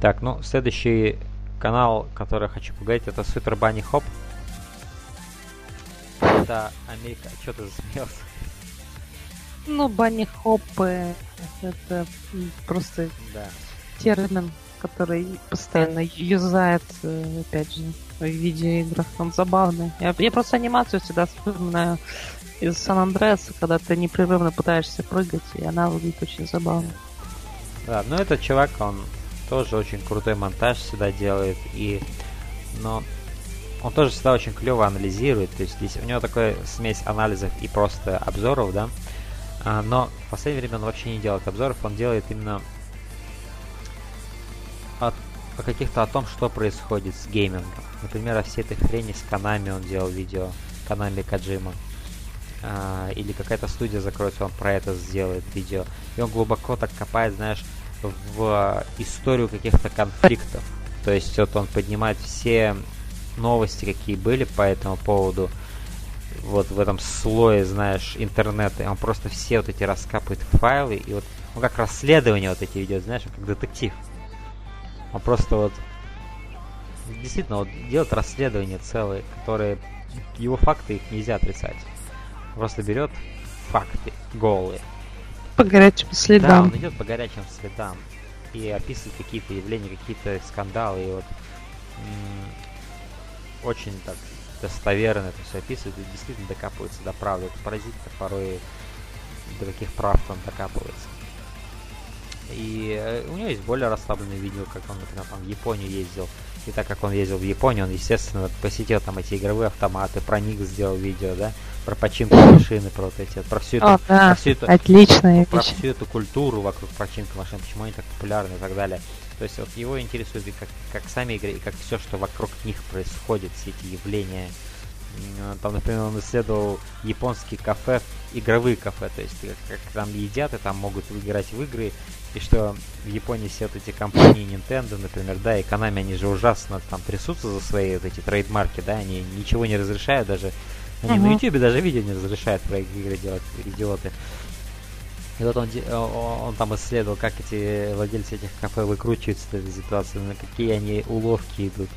Так, ну, следующий канал, который я хочу поговорить, это Супер Банни Хоп. Это Америка... Что ты засмеялся? Ну, Банни Хоппы это просто Да. термин, который постоянно юзается, опять же, в видеоиграх. Он забавный. Я, я просто анимацию всегда вспоминаю из Сан-Андреаса, когда ты непрерывно пытаешься прыгать, и она выглядит очень забавно. Да, ну этот чувак, он тоже очень крутой монтаж всегда делает, и... Но он тоже всегда очень клево анализирует, то есть здесь у него такая смесь анализов и просто обзоров, да, а, но в последнее время он вообще не делает обзоров, он делает именно от, о каких-то о том, что происходит с геймингом. Например, о всей этой хрени с Канами он делал видео, Канами Каджима. А, или какая-то студия закроется, он про это сделает видео. И он глубоко так копает, знаешь, в историю каких-то конфликтов. То есть вот он поднимает все новости, какие были по этому поводу, вот в этом слое, знаешь, интернета, и он просто все вот эти раскапывает файлы, и вот, ну, как расследование вот эти ведет, знаешь, как детектив. Он просто вот, действительно, вот делает расследование целое, которые, его факты, их нельзя отрицать. Он просто берет факты голые. По горячим Да, следам. он идет по горячим следам и описывает какие-то явления, какие-то скандалы, и вот очень так достоверно это все описывает и действительно докапывается до правды. Это поразительно порой до каких прав он докапывается. И э, у него есть более расслабленные видео, как он, например, там в Японию ездил. И так как он ездил в Японию, он, естественно, посетил там эти игровые автоматы, про них сделал видео, да, про починку машины, про вот эти, про всю эту, О, да, про всю эту, отличная про вещь. всю эту культуру вокруг починки машин, почему они так популярны и так далее. То есть вот его интересует и как, как сами игры, и как все, что вокруг них происходит, все эти явления. Там, например, он исследовал японские кафе, игровые кафе, то есть как, как там едят и там могут играть в игры, и что в Японии все вот эти компании Nintendo, например, да, и Konami, они же ужасно там трясутся за свои вот эти трейдмарки, да, они ничего не разрешают, даже они на Мгм. YouTube даже видео не разрешают про игры делать, идиоты. И вот он, он там исследовал, как эти владельцы этих кафе выкручиваются из этой ситуации, на какие они уловки идут.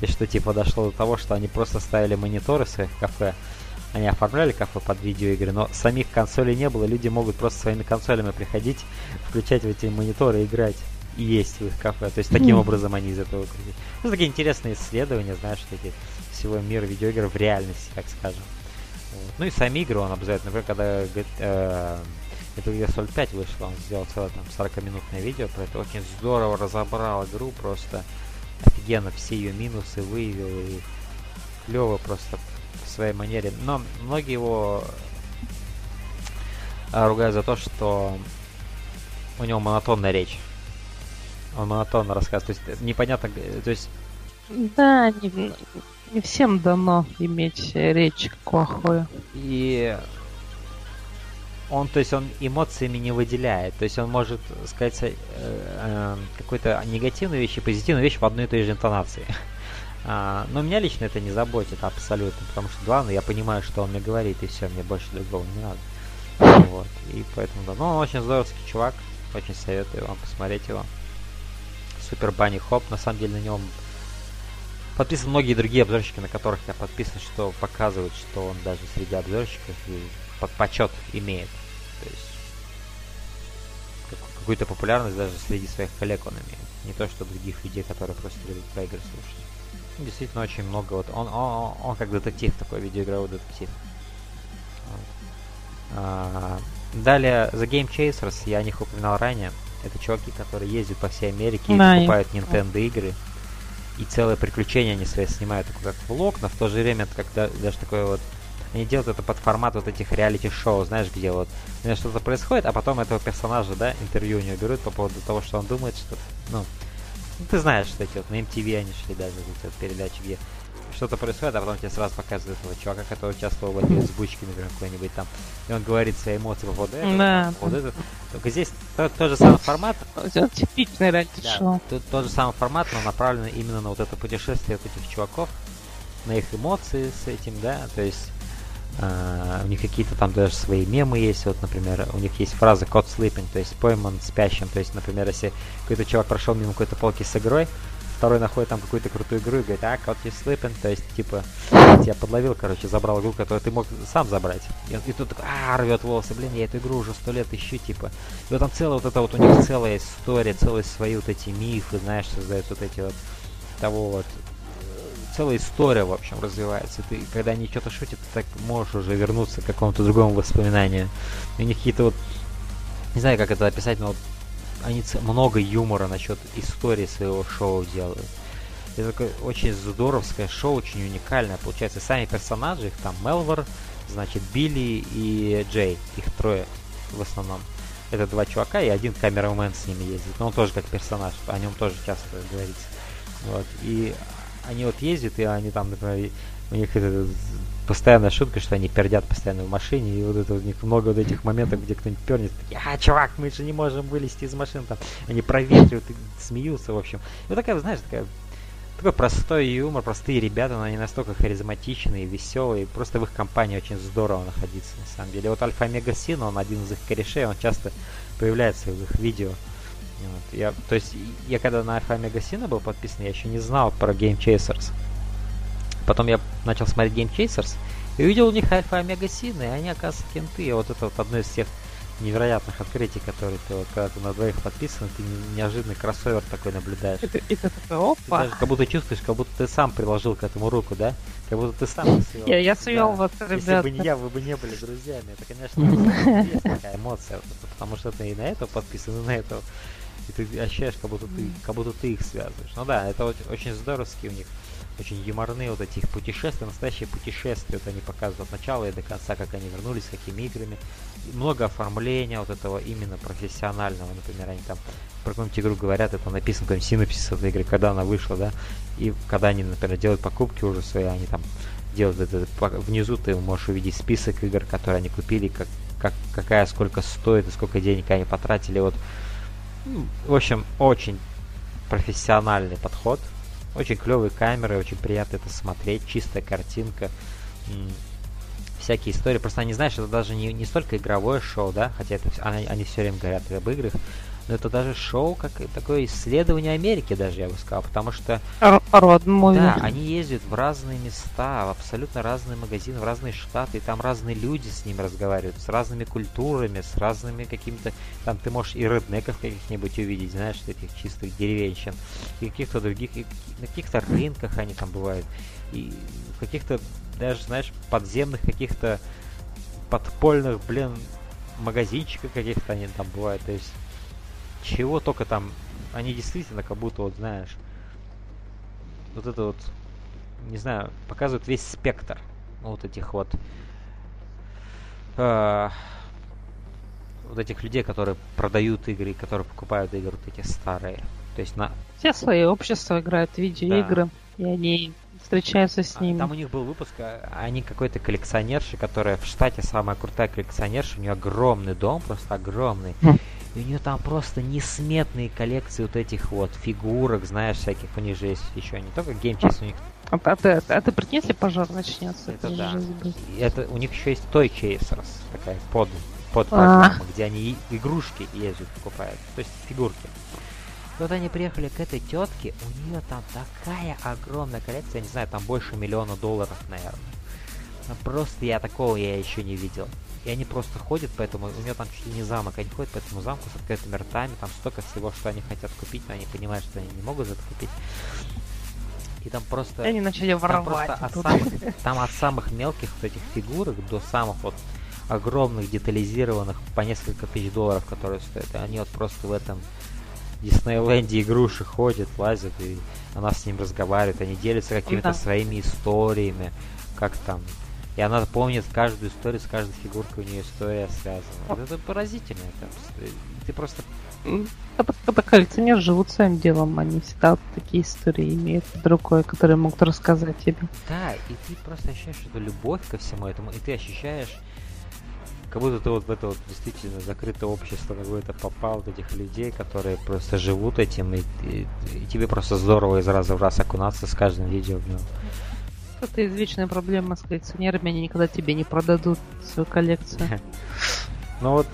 И что типа дошло до того, что они просто ставили мониторы в своих кафе, они оформляли кафе под видеоигры, но самих консолей не было, люди могут просто своими консолями приходить, включать в эти мониторы, играть и есть в их кафе. То есть таким Мгм. образом они из этого крутят. Ну, такие интересные исследования, знаешь, такие всего мира видеоигр в реальности, так скажем. Вот. Ну и сами игры он обзывает. Например, когда Г- э, Metal Gear Solid 5 вышла, он сделал целое там 40-минутное видео про это. Очень здорово разобрал игру, просто офигенно все ее минусы выявил и клево просто в своей манере. Но многие его а, ругают за то, что у него монотонная речь. Он монотонно рассказывает. То есть э, непонятно, г- то есть Да, не, не всем дано иметь речь Ахоя. И он, то есть он эмоциями не выделяет. То есть он может сказать э, э, какую-то негативную вещь и позитивную вещь в одной и той же интонации. А, но меня лично это не заботит абсолютно, потому что главное, я понимаю, что он мне говорит, и все, мне больше другого не надо. Вот. И поэтому, да. Ну, он очень здоровский чувак, очень советую вам посмотреть его. Супер Банни Хоп, на самом деле на нем подписаны многие другие обзорщики, на которых я подписан, что показывают, что он даже среди обзорщиков и под почет имеет. То есть как- какую-то популярность даже среди своих коллег он имеет. Не то, что других людей, которые просто любят про игры слушать. Действительно, очень много. Вот он, он, он как детектив такой, видеоигровой детектив. Вот. А, далее, The Game Chasers, я о них упоминал ранее. Это чуваки, которые ездят по всей Америке и Да, покупают Nintendo игры. И целое приключение они свои снимают, такое как влог, но в то же время это когда даже такое вот они делают это под формат вот этих реалити-шоу, знаешь, где вот что-то происходит, а потом этого персонажа, да, интервью у него берут по поводу того, что он думает, что, ну, ну, ты знаешь, что эти вот на MTV они шли даже, эти вот передачи, где что-то происходит, а потом тебе сразу показывают этого чувака, который участвовал в этой озвучке, например, какой-нибудь там, и он говорит свои эмоции по поводу этого, Да. по поводу этого. Только здесь тот, тот же самый формат, Это типичный реалити-шоу. Тут тот же самый формат, но направлен именно на вот это путешествие вот этих чуваков, на их эмоции с этим, да, то есть Uh, у них какие-то там даже свои мемы есть. Вот, например, у них есть фраза код sleeping, то есть пойман спящим. То есть, например, если какой-то чувак прошел мимо какой-то полки с игрой, второй находит там какую-то крутую игру и говорит, а, код you sleeping, то есть, типа, я подловил, короче, забрал игру, которую ты мог сам забрать. И, и тут а, рвет волосы, блин, я эту игру уже сто лет ищу, типа. И вот там целая вот это вот, у них целая история, целые свои вот эти мифы, знаешь, создают вот эти вот того вот целая история, в общем, развивается. Ты, когда они что-то шутят, ты так можешь уже вернуться к какому-то другому воспоминанию. У них какие-то вот, не знаю, как это описать, но вот они много юмора насчет истории своего шоу делают. Это такое очень здоровское шоу, очень уникальное. Получается, сами персонажи, их там Мелвор, значит, Билли и Джей, их трое в основном. Это два чувака и один камерамен с ними ездит. Но он тоже как персонаж, о нем тоже часто говорится. Вот. И они вот ездят, и они там, например, у них это постоянная шутка, что они пердят постоянно в машине, и вот это у них много вот этих моментов, где кто-нибудь пернет, такие, а, чувак, мы же не можем вылезти из машин, там, они проветривают и смеются, в общем. И вот такая, знаешь, такая такой простой юмор, простые ребята, но они настолько харизматичные, веселые, просто в их компании очень здорово находиться, на самом деле. Вот Альфа Омега Син, он один из их корешей, он часто появляется в их видео. Вот. Я, то есть, я когда на Альфа Омега Сина был подписан, я еще не знал про Game Chasers. Потом я начал смотреть Game Chasers и увидел у них Альфа Омега Сина, и они, оказывается, кенты. И вот это вот одно из тех невероятных открытий, которые ты вот, когда ты на двоих подписан, ты неожиданный кроссовер такой наблюдаешь. И ты такой, опа! Ты даже как будто чувствуешь, как будто ты сам приложил к этому руку, да? Как будто ты сам свел. Я, я свел да. вот, ребята. Если бы не я, вы бы не были друзьями. Это, конечно, есть такая эмоция, потому что ты и на этого подписан, и на этого и ты ощущаешь, как будто ты, как будто ты их связываешь. Ну да, это очень, очень здоровски у них, очень юморные вот эти их путешествия, настоящие путешествия, вот они показывают от начала и до конца, как они вернулись, с какими играми. И много оформления вот этого именно профессионального, например, они там про какую-нибудь игру говорят, это написано какой-нибудь синопсис этой игры, когда она вышла, да, и когда они, например, делают покупки уже свои, они там делают это, внизу ты можешь увидеть список игр, которые они купили, как, как, какая сколько стоит и сколько денег они потратили, вот в общем, очень профессиональный подход. Очень клевые камеры, очень приятно это смотреть, чистая картинка, всякие истории. Просто они, знаешь, это даже не, не столько игровое шоу, да, хотя это, они, они все время говорят об играх, но это даже шоу, как такое исследование Америки даже, я бы сказал, потому что... Родной. Да, они ездят в разные места, в абсолютно разные магазины, в разные штаты, и там разные люди с ними разговаривают, с разными культурами, с разными какими-то... Там ты можешь и реднеков каких-нибудь увидеть, знаешь, этих чистых деревенщин, и каких-то других, и на каких-то рынках они там бывают, и в каких-то даже, знаешь, подземных каких-то подпольных, блин, магазинчиках каких-то они там бывают, то есть чего только там, они действительно как будто, вот знаешь, вот это вот, не знаю, показывают весь спектр вот этих вот э, вот этих людей, которые продают игры, которые покупают игры, вот эти старые. То есть на... Все свои общества играют в видеоигры, да. и они встречаются с а, ними. Там у них был выпуск, а, они какой-то коллекционерши, которая в штате самая крутая коллекционерша, у нее огромный дом, просто огромный. И у нее там просто несметные коллекции вот этих вот фигурок, знаешь, всяких. У них же есть еще не только Game Chasers, у них... А, а, ты, а ты прикинь, если пожар начнется? Это, это да. Это, у них еще есть Toy Chasers, такая под, под программа, где они игрушки ездят, покупают. То есть фигурки. Вот они приехали к этой тетке, у нее там такая огромная коллекция, я не знаю, там больше миллиона долларов, наверное. Просто я такого я еще не видел. И они просто ходят, поэтому у нее там чуть ли не замок. Они ходят по этому замку с открытыми ртами, там столько всего, что они хотят купить, но они понимают, что они не могут это купить. И там просто... И они начали воровать. Там, от самых, там от самых мелких вот этих фигурок до самых вот огромных, детализированных по несколько тысяч долларов, которые стоят. И они вот просто в этом Диснейленде игруши ходят, лазят, и она с ним разговаривает, они делятся какими-то да. своими историями, как там и она помнит каждую историю, с каждой фигуркой у нее история связана. Это поразительно. Это, ты просто... Это, это коллекционеры живут своим делом, они всегда такие истории имеют другое, которые могут рассказать тебе. Да, и ты просто ощущаешь эту любовь ко всему этому, и ты ощущаешь, как будто ты вот в это вот действительно закрытое общество какое-то попал, вот этих людей, которые просто живут этим, и, и, и тебе просто здорово из раза в раз окунаться с каждым видео в него. Это извечная проблема с коллекционерами, они никогда тебе не продадут свою коллекцию. Ну вот,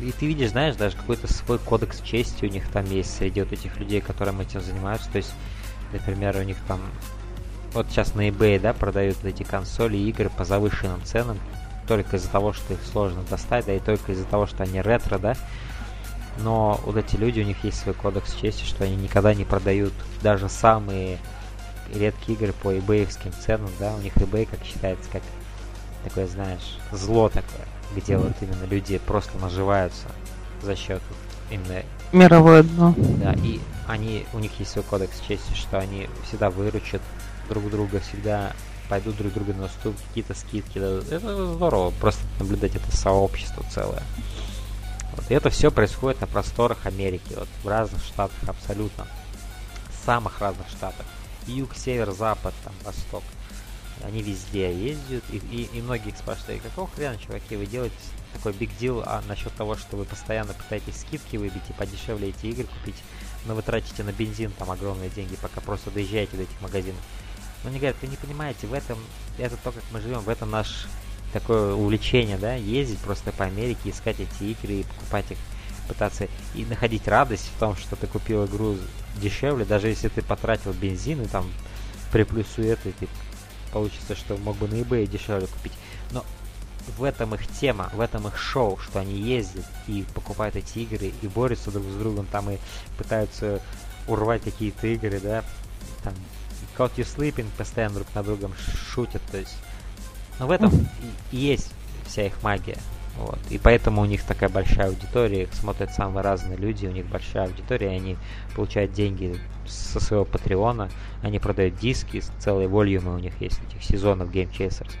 и ты видишь, знаешь, даже какой-то свой кодекс чести у них там есть среди вот этих людей, которым этим занимаются. То есть, например, у них там вот сейчас на eBay, да, продают эти консоли и игры по завышенным ценам только из-за того, что их сложно достать, да, и только из-за того, что они ретро, да. Но вот эти люди, у них есть свой кодекс чести, что они никогда не продают даже самые редкие игры по eBayским ценам, да, у них eBay, как считается, как такое, знаешь, зло такое, где mm-hmm. вот именно люди просто наживаются за счет именно... Мировое дно. Да, и они, у них есть свой кодекс чести, что они всегда выручат друг друга, всегда пойдут друг друга на стул, какие-то скидки. Это здорово, просто наблюдать это сообщество целое. Вот. И это все происходит на просторах Америки, вот в разных штатах абсолютно. Самых разных штатах юг, север, запад, там, восток. Они везде ездят, и, и, и многие спрашивают, какого хрена, чуваки, вы делаете такой биг дел а насчет того, что вы постоянно пытаетесь скидки выбить и подешевле эти игры купить, но вы тратите на бензин там огромные деньги, пока просто доезжаете до этих магазинов. Но они говорят, вы не понимаете, в этом, это то, как мы живем, в этом наш такое увлечение, да, ездить просто по Америке, искать эти игры и покупать их, пытаться и находить радость в том, что ты купил игру дешевле, даже если ты потратил бензин и там при плюсу это, ты получится, что мог бы на eBay дешевле купить. Но в этом их тема, в этом их шоу, что они ездят и покупают эти игры и борются друг с другом там и пытаются урвать какие-то игры, да, там Caught You Sleeping постоянно друг на другом шутят, то есть, но в этом и есть вся их магия. Вот. И поэтому у них такая большая аудитория, их смотрят самые разные люди, у них большая аудитория, они получают деньги со своего патреона, они продают диски, целые волюмы у них есть этих сезонов Game Chasers.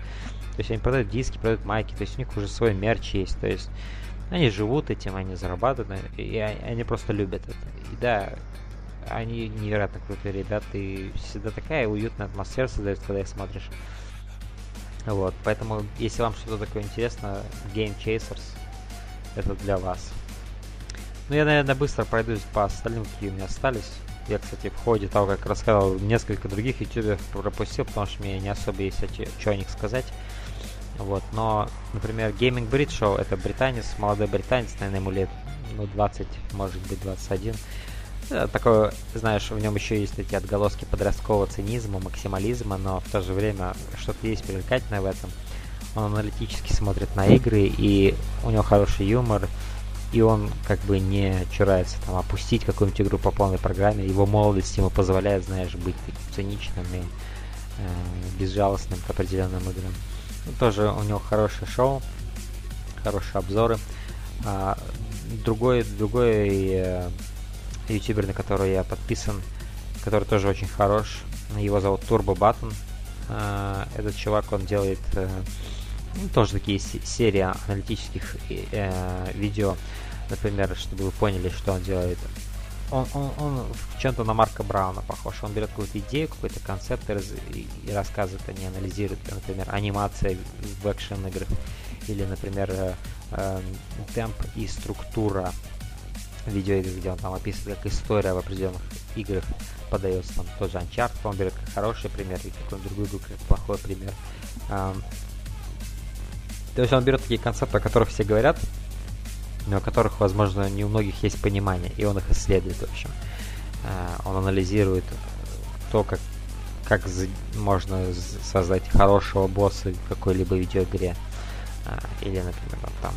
То есть они продают диски, продают майки, то есть у них уже свой мерч есть, то есть они живут этим, они зарабатывают, и они просто любят это. И да, они невероятно крутые ребята, и всегда такая уютная атмосфера создается, когда их смотришь. Вот, поэтому, если вам что-то такое интересно, Game Chasers, это для вас. Ну, я, наверное, быстро пройдусь по остальным, какие у меня остались. Я, кстати, в ходе того, как рассказал, несколько других ютуберов пропустил, потому что мне не особо есть что о них сказать. Вот, но, например, Gaming Brit Show, это британец, молодой британец, наверное, ему лет, ну, 20, может быть, 21. Э, такое, знаешь, в нем еще есть эти отголоски подросткового цинизма, максимализма, но в то же время что-то есть привлекательное в этом. Он аналитически смотрит на игры, и у него хороший юмор, и он как бы не чурается там опустить какую-нибудь игру по полной программе. Его молодость ему позволяет, знаешь, быть таким циничным и э, безжалостным к определенным играм. Ну, тоже у него хорошее шоу, хорошие обзоры. А, другой, другой э, ютубер, на который я подписан, который тоже очень хорош. Его зовут Turbo Button. А, этот чувак, он делает э, ну, тоже такие серии аналитических э, видео. Например, чтобы вы поняли, что он делает. Он, он, он в чем-то на Марка Брауна похож. Он берет какую-то идею, какой-то концепт и, раз, и, рассказывает, а не анализирует. Например, анимация в экшен играх. Или, например, э, темп и структура видеоигр, где он там описывает, как история в определенных играх подается, там тот же Uncharted, он берет как хороший пример, и какой-нибудь другой игру как плохой пример. Um, то есть он берет такие концепты, о которых все говорят, но о которых, возможно, не у многих есть понимание, и он их исследует, в общем. Uh, он анализирует то, как, как можно создать хорошего босса в какой-либо видеоигре. Uh, или, например, там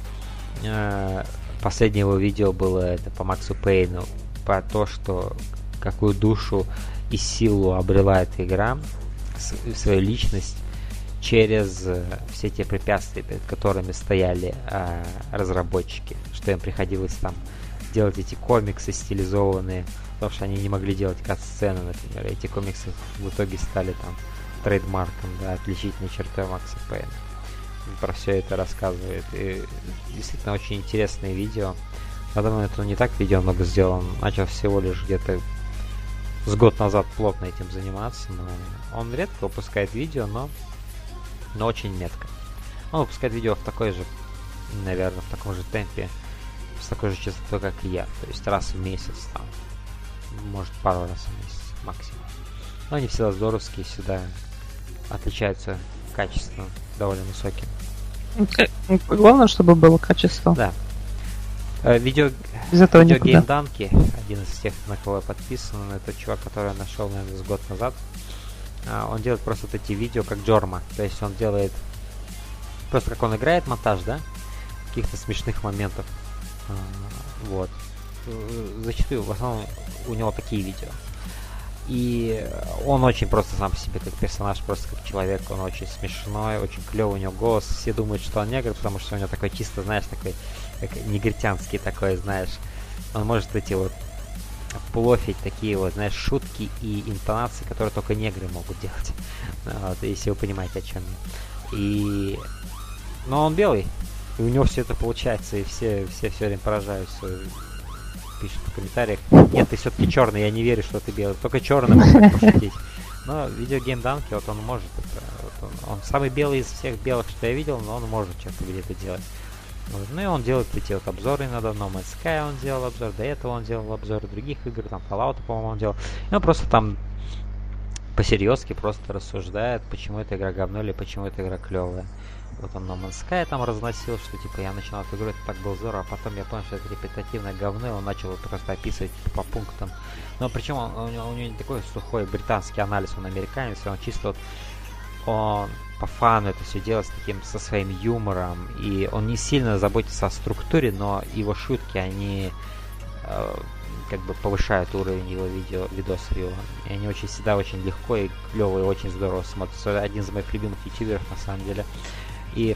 uh, Последнее его видео было это по Максу Пейну, про то, что какую душу и силу обрела эта игра, свою личность через э, все те препятствия, перед которыми стояли э, разработчики, что им приходилось там делать эти комиксы стилизованные, потому что они не могли делать кат-сцены, например. Эти комиксы в итоге стали там трейдмарком, да, отличительной чертой Макса Пейна про все это рассказывает. И действительно очень интересное видео. Я думаю, это не так видео много сделан. Начал всего лишь где-то с год назад плотно этим заниматься, но он редко выпускает видео, но, но очень метко. Он выпускает видео в такой же, наверное, в таком же темпе, с такой же частотой, как и я. То есть раз в месяц там. Может пару раз в месяц максимум. Но они всегда здоровские, всегда отличаются качеством довольно высоким. Главное, чтобы было качество. Да. Э, видео, Из этого видео никуда. Геймданки, один из тех, на кого я подписан, это чувак, который я нашел, наверное, с год назад. А, Он делает просто вот эти видео как Джорма. То есть он делает просто как он играет монтаж, да? Каких-то смешных моментов. А, Вот. Э, Зачастую, в основном, у него такие видео. И он очень просто сам по себе как персонаж, просто как человек, он очень смешной, очень клевый у него голос. Все думают, что он негр, потому что у него такой чисто, знаешь, такой как негритянский такой, знаешь. Он может эти вот плофить такие вот, знаешь, шутки и интонации, которые только негры могут делать. Вот, если вы понимаете, о чем я. И... Но он белый, и у него все это получается, и все все, все время поражаются пишут в комментариях. Нет, ты все-таки черный, я не верю, что ты белый. Только черный может пошутить. Но видеогейм Данки, вот он может это. Вот он, он самый белый из всех белых, что я видел, но он может что-то где-то делать. Вот. Ну и он делает эти вот обзоры иногда. No Man's Sky он делал обзор, до этого он делал обзоры других игр, там Fallout, по-моему, он делал. И он просто там по-серьезки просто рассуждает, почему эта игра говно или почему эта игра клевая. Вот он No Man's там разносил, что типа я начинал эту игру, это так было здорово, а потом я понял, что это репетативное говно, и он начал просто описывать типа, по пунктам. Но причем он, у, него, у него не такой сухой британский анализ, он американец, он чисто вот он по фану это все делает с таким со своим юмором, и он не сильно заботится о структуре, но его шутки, они э, как бы повышают уровень его видео, видосов его. И они очень всегда очень легко и клево и очень здорово смотрятся. Один из моих любимых ютуберов на самом деле. И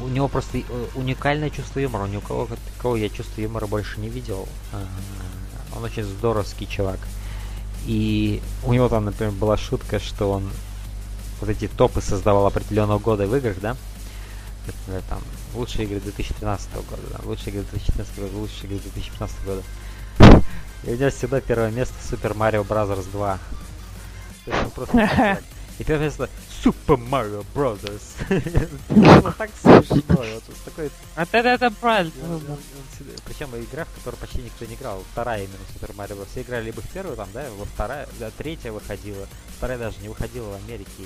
у него просто э, уникальное чувство юмора. У никого такого я чувство юмора больше не видел. А, Он очень здоровский чувак. И у него там, например, была шутка, что он вот эти топы создавал определенного года в играх, да? Например, там лучшие игры 2013 года, да, лучшие игры 2014 года, лучшие игры 2015 года. И у него всегда первое место Super Mario Bros. 2. То есть он просто. И первое место Super Mario Brothers. Это так смешно. Вот такой... А это, это правильно. Причем игра, в которой почти никто не играл. Вторая именно Super Mario Bros. Все играли либо в первую, там, да, во вторая, да, третья выходила. Вторая даже не выходила в Америке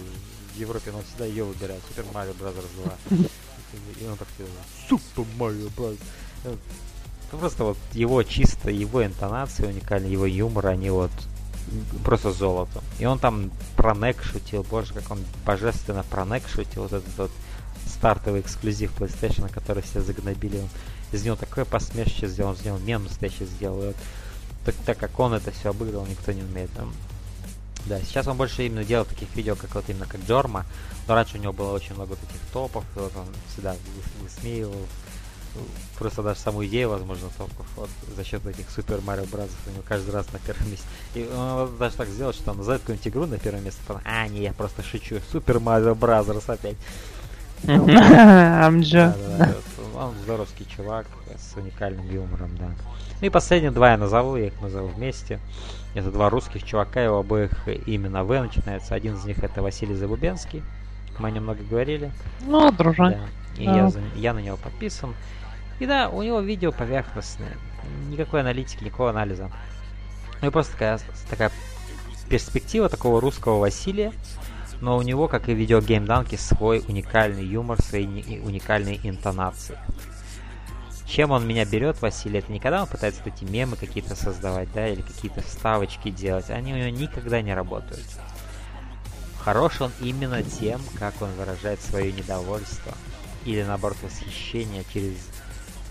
в Европе, но всегда ее выбирают. Super Mario Brothers 2. И он так Super Mario Bros. Ну, просто вот его чисто, его интонации уникальные, его юмор, они вот просто золото. И он там про NEC шутил, боже, как он божественно про NEC шутил, вот этот вот стартовый эксклюзив PlayStation, который все загнобили. Он из него такое посмешище сделал, он из него мем настоящий сделал. Вот, так, так как он это все обыграл, никто не умеет. Там. Да, сейчас он больше именно делает таких видео, как вот именно как Джорма, но раньше у него было очень много таких топов, и вот он всегда высмеивал просто даже саму идею, возможно, топов вот, за счет этих Super Mario Bros ов у него каждый раз на первом месте. И он даже так сделал, что он назовет какую-нибудь игру на первое место, потом, а, не, я просто шучу, Super Mario Brothers опять. Амджа. Он здоровский чувак с уникальным юмором, да. Ну и последние два я назову, я их назову вместе. Это два русских чувака, его обоих имя на В начинается. Один из них это Василий Забубенский. Мы о нем много говорили. Ну, дружок. Да. И я, я на него подписан. И да, у него видео поверхностное. Никакой аналитики, никакого анализа. Ну просто такая, такая перспектива такого русского Василия. Но у него, как и видеогейм Данки, свой уникальный юмор, свои уникальные интонации. Чем он меня берет, Василий, это не когда он пытается эти мемы какие-то создавать, да, или какие-то вставочки делать. Они у него никогда не работают. Хорош он именно тем, как он выражает свое недовольство или наоборот восхищение через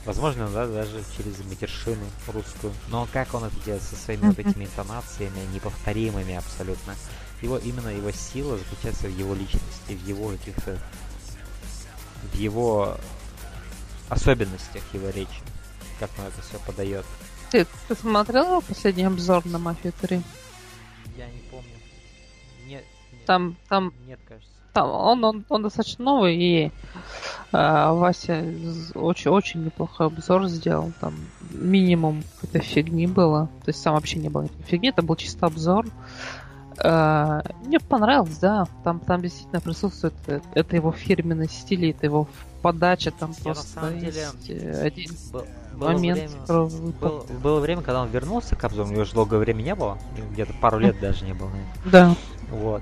Возможно, да, даже через матершину русскую. Но как он это делает со своими вот этими интонациями, неповторимыми абсолютно. Его именно его сила заключается в его личности, в его каких-то в его особенностях его речи, как он это все подает. Ты, ты смотрел последний обзор на Мафию 3? Там, там, нет, кажется. Там он, он, он достаточно новый, и а, Вася очень, очень неплохой обзор сделал. Там минимум какой-то фигни было. То есть там вообще не было фигни, это был чисто обзор. А, мне понравилось, да. Там, там действительно присутствует это, это его фирменный стиль, это его подача там Я просто на самом деле есть один был, было момент, время, который было, было время, когда он вернулся к обзору, у него же долгое время не было, где-то пару лет даже не было, наверное. Да. Вот.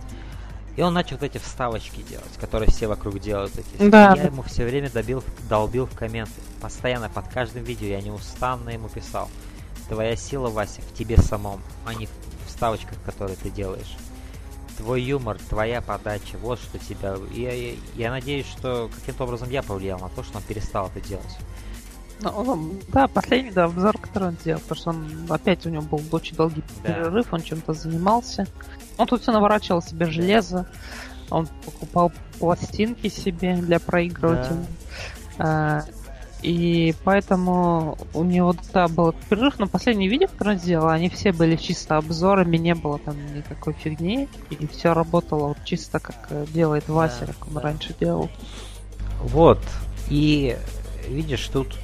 И он начал вот эти вставочки делать, которые все вокруг делают. Эти. Да. Я ему все время добил, долбил в комменты. Постоянно под каждым видео я неустанно ему писал. Твоя сила, Вася, в тебе самом, а не в вставочках, которые ты делаешь. Твой юмор, твоя подача, вот что тебя... Я, я, я надеюсь, что каким-то образом я повлиял на то, что он перестал это делать. Ну, он, да, последний да, обзор, который он сделал, потому что он опять у него был очень долгий Да. перерыв, он чем-то занимался. Он тут все наворачивал себе железо, он покупал пластинки себе для проигрывателя. А, и поэтому у него, да, был перерыв, но последние видео, которые он сделал, они все были чисто обзорами, не было там никакой фигни, и все работало вот чисто как э, делает Вася, Да, как он да. раньше делал. Вот. И видишь, тут...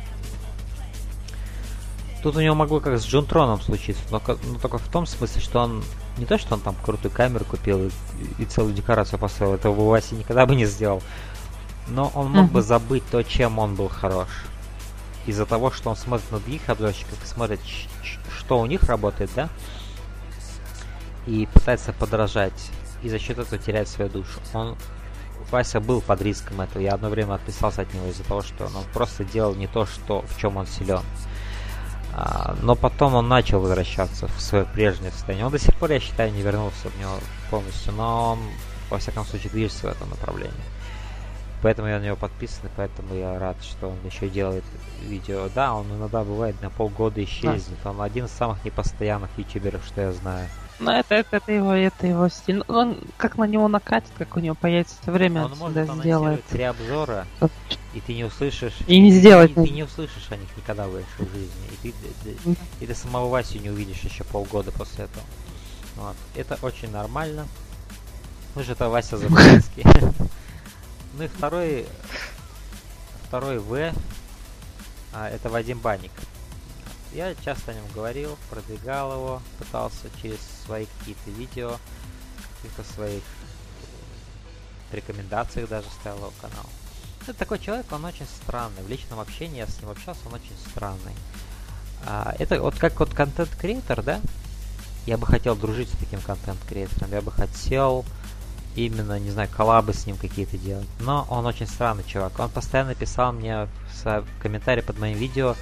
Тут у него могло как с Джон Троном случиться, но, но только в том смысле, что он не то, что он там крутую камеру купил и, и целую декорацию поставил, этого бы Вася никогда бы не сделал. Но он мог бы Мгм. забыть то, чем он был хорош. Из-за того, что он смотрит на других обзорщиков и смотрит, что у них работает, да? И пытается подражать. И за счет этого теряет свою душу. Он Вася был под риском этого. Я одно время отписался от него из-за того, что он просто делал не то, что, в чем он силен. Но потом он начал возвращаться в свое прежнее состояние. Он до сих пор, я считаю, не вернулся в него полностью, но он, во всяком случае, движется в этом направлении. Поэтому я на него подписан, и поэтому я рад, что он еще делает видео. Да, он иногда бывает на полгода исчезнет. Он один из самых непостоянных ютуберов, что я знаю. Ну, это, это, это его, это его стиль. Ну, Он как на него накатит, как у него появится время, он он может сделает. три обзора, и ты не услышишь... И не сделать и ты, не услышишь о них никогда больше в жизни. И ты, ты- и ты самого Васю не увидишь еще полгода после этого. Вот. Это очень нормально. Мы же это Вася Заболецкий. Ну и второй... Второй В. а, это Вадим Банник. Я часто о нем говорил, продвигал его, пытался через свои какие-то видео, каких-то своих рекомендациях даже ставил его канал. Это такой человек, он очень странный. В личном общении я с ним общался, он очень странный. А, это вот как вот контент-креатор, да? Я бы хотел дружить с таким контент-креатором. Я бы хотел именно, не знаю, коллабы с ним какие-то делать. Но он очень странный чувак. Он постоянно писал мне в комментарии под моим видео.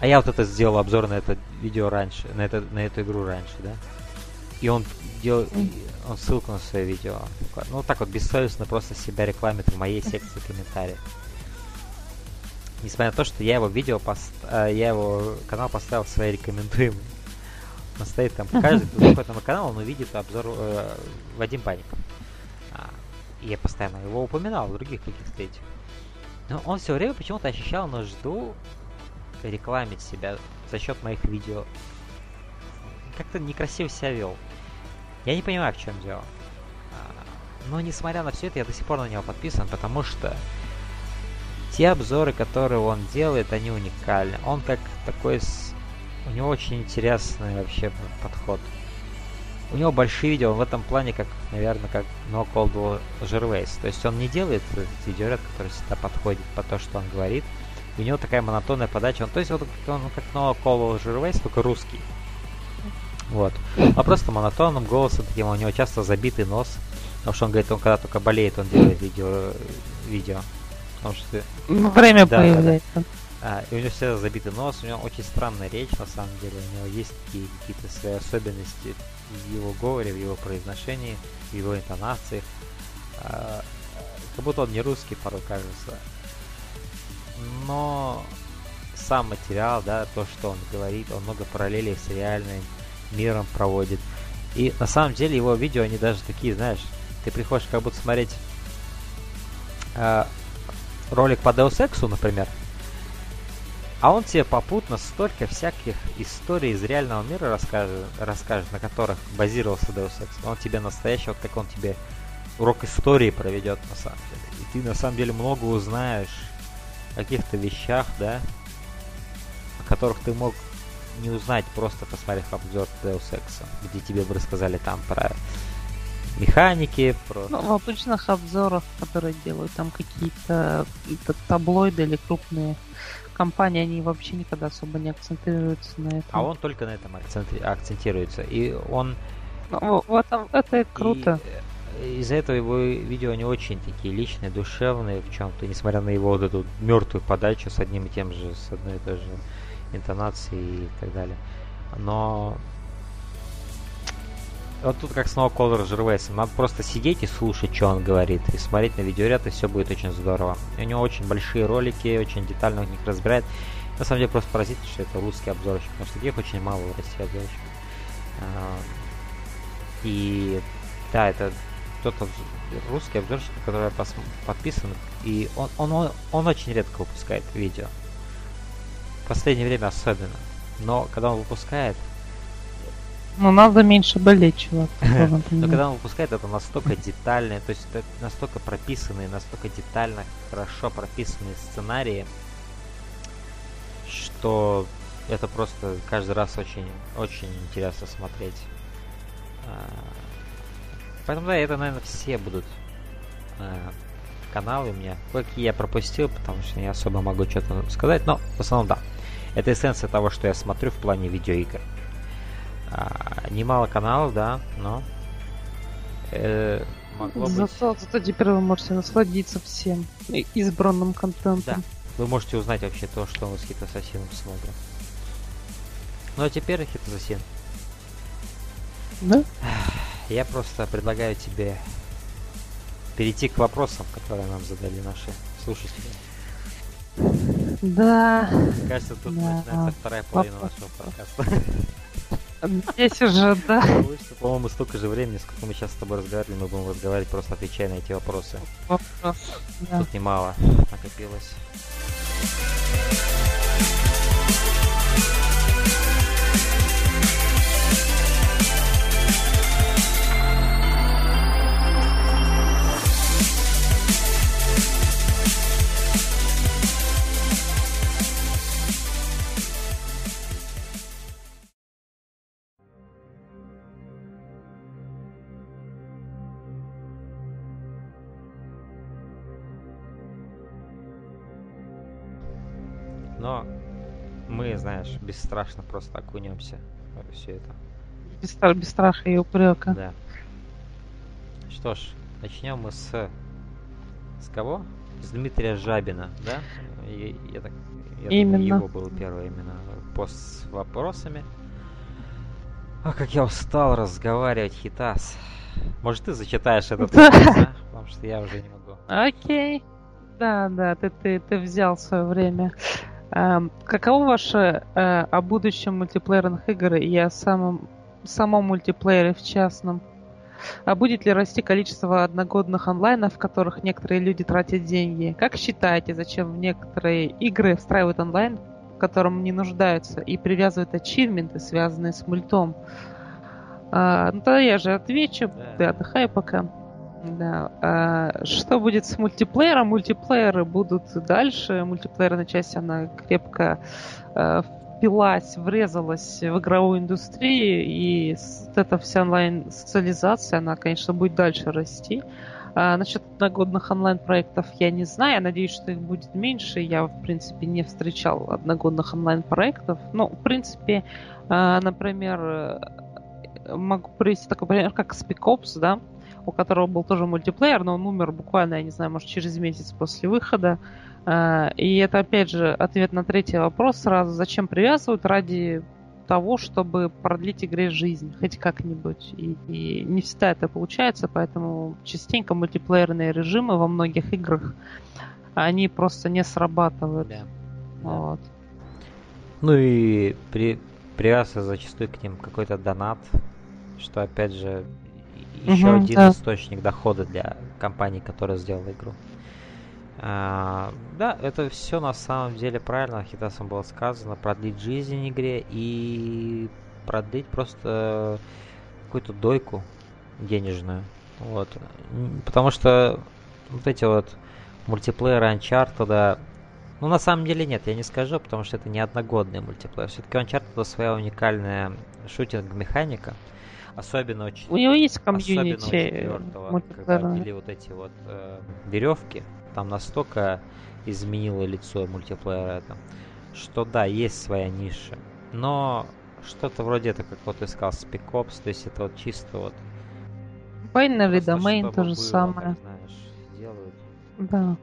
А я вот это сделал обзор на это видео раньше, на, это, на эту игру раньше, да? И он делал, и он ссылку на свое видео. Ну, так вот, бессовестно просто себя рекламит в моей секции комментариев. Несмотря на то, что я его видео, пост... а, я его канал поставил в свои рекомендуемые. Он стоит там, каждый, кто заходит на мой канал, он увидит обзор э, Вадим Паник. А, и я постоянно его упоминал в других каких-то этих. Но он все время почему-то ощущал нужду рекламить себя за счет моих видео. Как-то некрасиво себя вел. Я не понимаю, в чем дело. А, Но несмотря на все это, я до сих пор на него подписан, потому что те обзоры, которые он делает, они уникальны. Он как такой... У него очень интересный вообще подход. У него большие видео, он в этом плане, как, наверное, как No Cold Gervais. То есть он не делает этот видеоряд, который всегда подходит по то, что он говорит. У него такая монотонная подача. Он, то есть вот он как No Cold Gervais, только русский. Вот. А просто монотонным голосом таким, у него часто забитый нос. Потому что он говорит, он когда только болеет, он делает видео. видео. Потому что Ну, время Да, да, да. появляется. а, и у него всегда забитый нос, у него очень странная речь, на самом деле. У него есть такие какие-то свои особенности в его говоре, в его произношении, в его интонациях. А, как будто он не русский порой кажется. Но сам материал, да, то, что он говорит, он много параллелей с реальным миром проводит. И на самом деле его видео, они даже такие, знаешь, ты приходишь как будто смотреть а, ролик по Deus Ex'у, например, а он тебе попутно столько всяких историй из реального мира расскажет, расскажет на которых базировался Deus Ex. Он тебе настоящий, вот как он тебе урок истории проведет на самом деле. И ты на самом деле много узнаешь о каких-то вещах, да, о которых ты мог не узнать, просто посмотрев обзор Deus Ex, где тебе бы рассказали там про механики, про... Ну, в обычных обзорах, которые делают там какие-то таблоиды или крупные компании, они вообще никогда особо не акцентируются на этом. А он только на этом акцентри- акцентируется. И он Ну, в этом это и круто. И, э, из-за этого его видео не очень такие личные, душевные в чем-то, несмотря на его вот эту мертвую подачу с одним и тем же, с одной и той же интонацией и так далее. Но вот тут как снова Колор Жервейсом. Надо просто сидеть и слушать, что он говорит, и смотреть на видеоряд, и все будет очень здорово. И у него очень большие ролики, очень детально в них разбирает. На самом деле просто поразительно, что это русский обзорщик, потому что таких очень мало в России обзорщиков. А, и да, это тот русский обзорщик, который пос- подписан, и он, он, он, он очень редко выпускает видео. В последнее время особенно. Но когда он выпускает, Ну, надо меньше болеть, чувак. но когда он выпускает, это настолько детальные, то есть это настолько прописанные, настолько детально, хорошо прописанные сценарии, что это просто каждый раз очень, очень интересно смотреть. А, Поэтому да, это, наверное, все будут а, каналы у меня. Кое-какие я пропустил, потому что не особо могу что-то сказать, но в основном да. Это эссенция того, что я смотрю в плане видеоигр. А, немало каналов, да, но э, могло быть... Зато, зато теперь вы можете насладиться всем избранным контентом. Да. Вы можете узнать вообще то, что мы с Хит Ассасином смотрим. Ну а теперь, Хит Ассасин, Да? я просто предлагаю тебе перейти к вопросам, которые нам задали наши слушатели. Да. Мне кажется, тут Да. начинается вторая половина нашего подкаста. Здесь уже, да. Получится, по-моему, столько же времени, сколько мы сейчас с тобой разговаривали, мы будем разговаривать, просто отвечая на эти вопросы. Вопрос. Да. Тут немало накопилось. Знаешь, бесстрашно просто окунемся во все это. Без, без страха и упрека. Да. Что ж, начнем мы с... С кого? С Дмитрия Жабина, да? И- я так... Я думаю, Именно. его был первый именно пост с вопросами. А как я устал разговаривать, Хитас. Может, ты зачитаешь этот вопрос, а? Потому что я уже не могу. Окей. Да, да, ты, ты, ты взял свое время. Эм, каково ваше э, о будущем мультиплеерных игр и о самом, самом мультиплеере в частном? А будет ли расти количество одногодных онлайнов, в которых некоторые люди тратят деньги? Как считаете, зачем в некоторые игры встраивают онлайн, в котором не нуждаются, и привязывают ачивменты, связанные с мультом? А, ну тогда я же отвечу, Да. ты отдыхай пока. Да. а, что будет с мультиплеером? Мультиплееры будут дальше. Мультиплеерная часть, она крепко э, впилась, врезалась в игровую индустрию, и эта вся онлайн-социализация, она, конечно, будет дальше расти. А, насчет одногодных онлайн-проектов я не знаю. Я надеюсь, что их будет меньше. Я, в принципе, не встречал одногодных онлайн-проектов. Ну, в принципе, а, например, э, могу привести такой пример, как Spec да, у которого был тоже мультиплеер, но он умер буквально, я не знаю, может, через месяц после выхода. А, И это, опять же, ответ на третий вопрос сразу. Зачем привязывают? Ради того, чтобы продлить игре жизнь, хоть как-нибудь. И, и не всегда это получается, поэтому частенько мультиплеерные режимы во многих играх, они просто не срабатывают. Да. Вот. Ну и при, привязывается зачастую к ним какой-то донат, что опять же еще Мгм, один да. источник дохода для компании, которая сделала игру. А, да, это все на самом деле правильно, Хитасом было сказано, продлить жизнь игре и продлить просто какую-то дойку денежную. Вот. Потому что вот эти вот мультиплееры Uncharted, да, ну, на самом деле нет, я не скажу, потому что это не одногодный мультиплеер. Все-таки Uncharted это своя уникальная шутинг-механика. Особенно очень... У него есть Особенно у комьюнити когда ввели вот эти вот веревки, там настолько изменило лицо мультиплеера это, что да, есть своя ниша. Но что-то вроде это, как вот ты сказал, Ops, то есть это вот чисто вот Binary Domain то же самое. Да.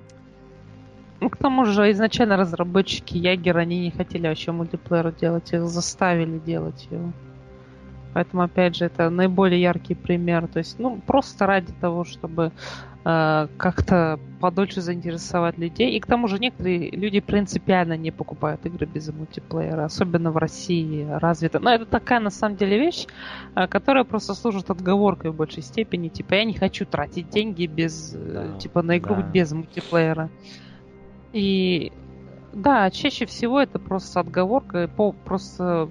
Ну, к тому же, изначально разработчики Ягер, они не хотели вообще мультиплеер делать, их заставили делать его. Поэтому, опять же, это наиболее яркий пример. То есть, ну, просто ради того, чтобы э, как-то подольше заинтересовать людей. И к тому же некоторые люди принципиально не покупают игры без мультиплеера, особенно в России развито. Но это такая, на самом деле, вещь, э, которая просто служит отговоркой в большей степени. Типа, я не хочу тратить деньги без, э, да, типа, на игру да. без мультиплеера. И да, чаще всего это просто отговорка, по, просто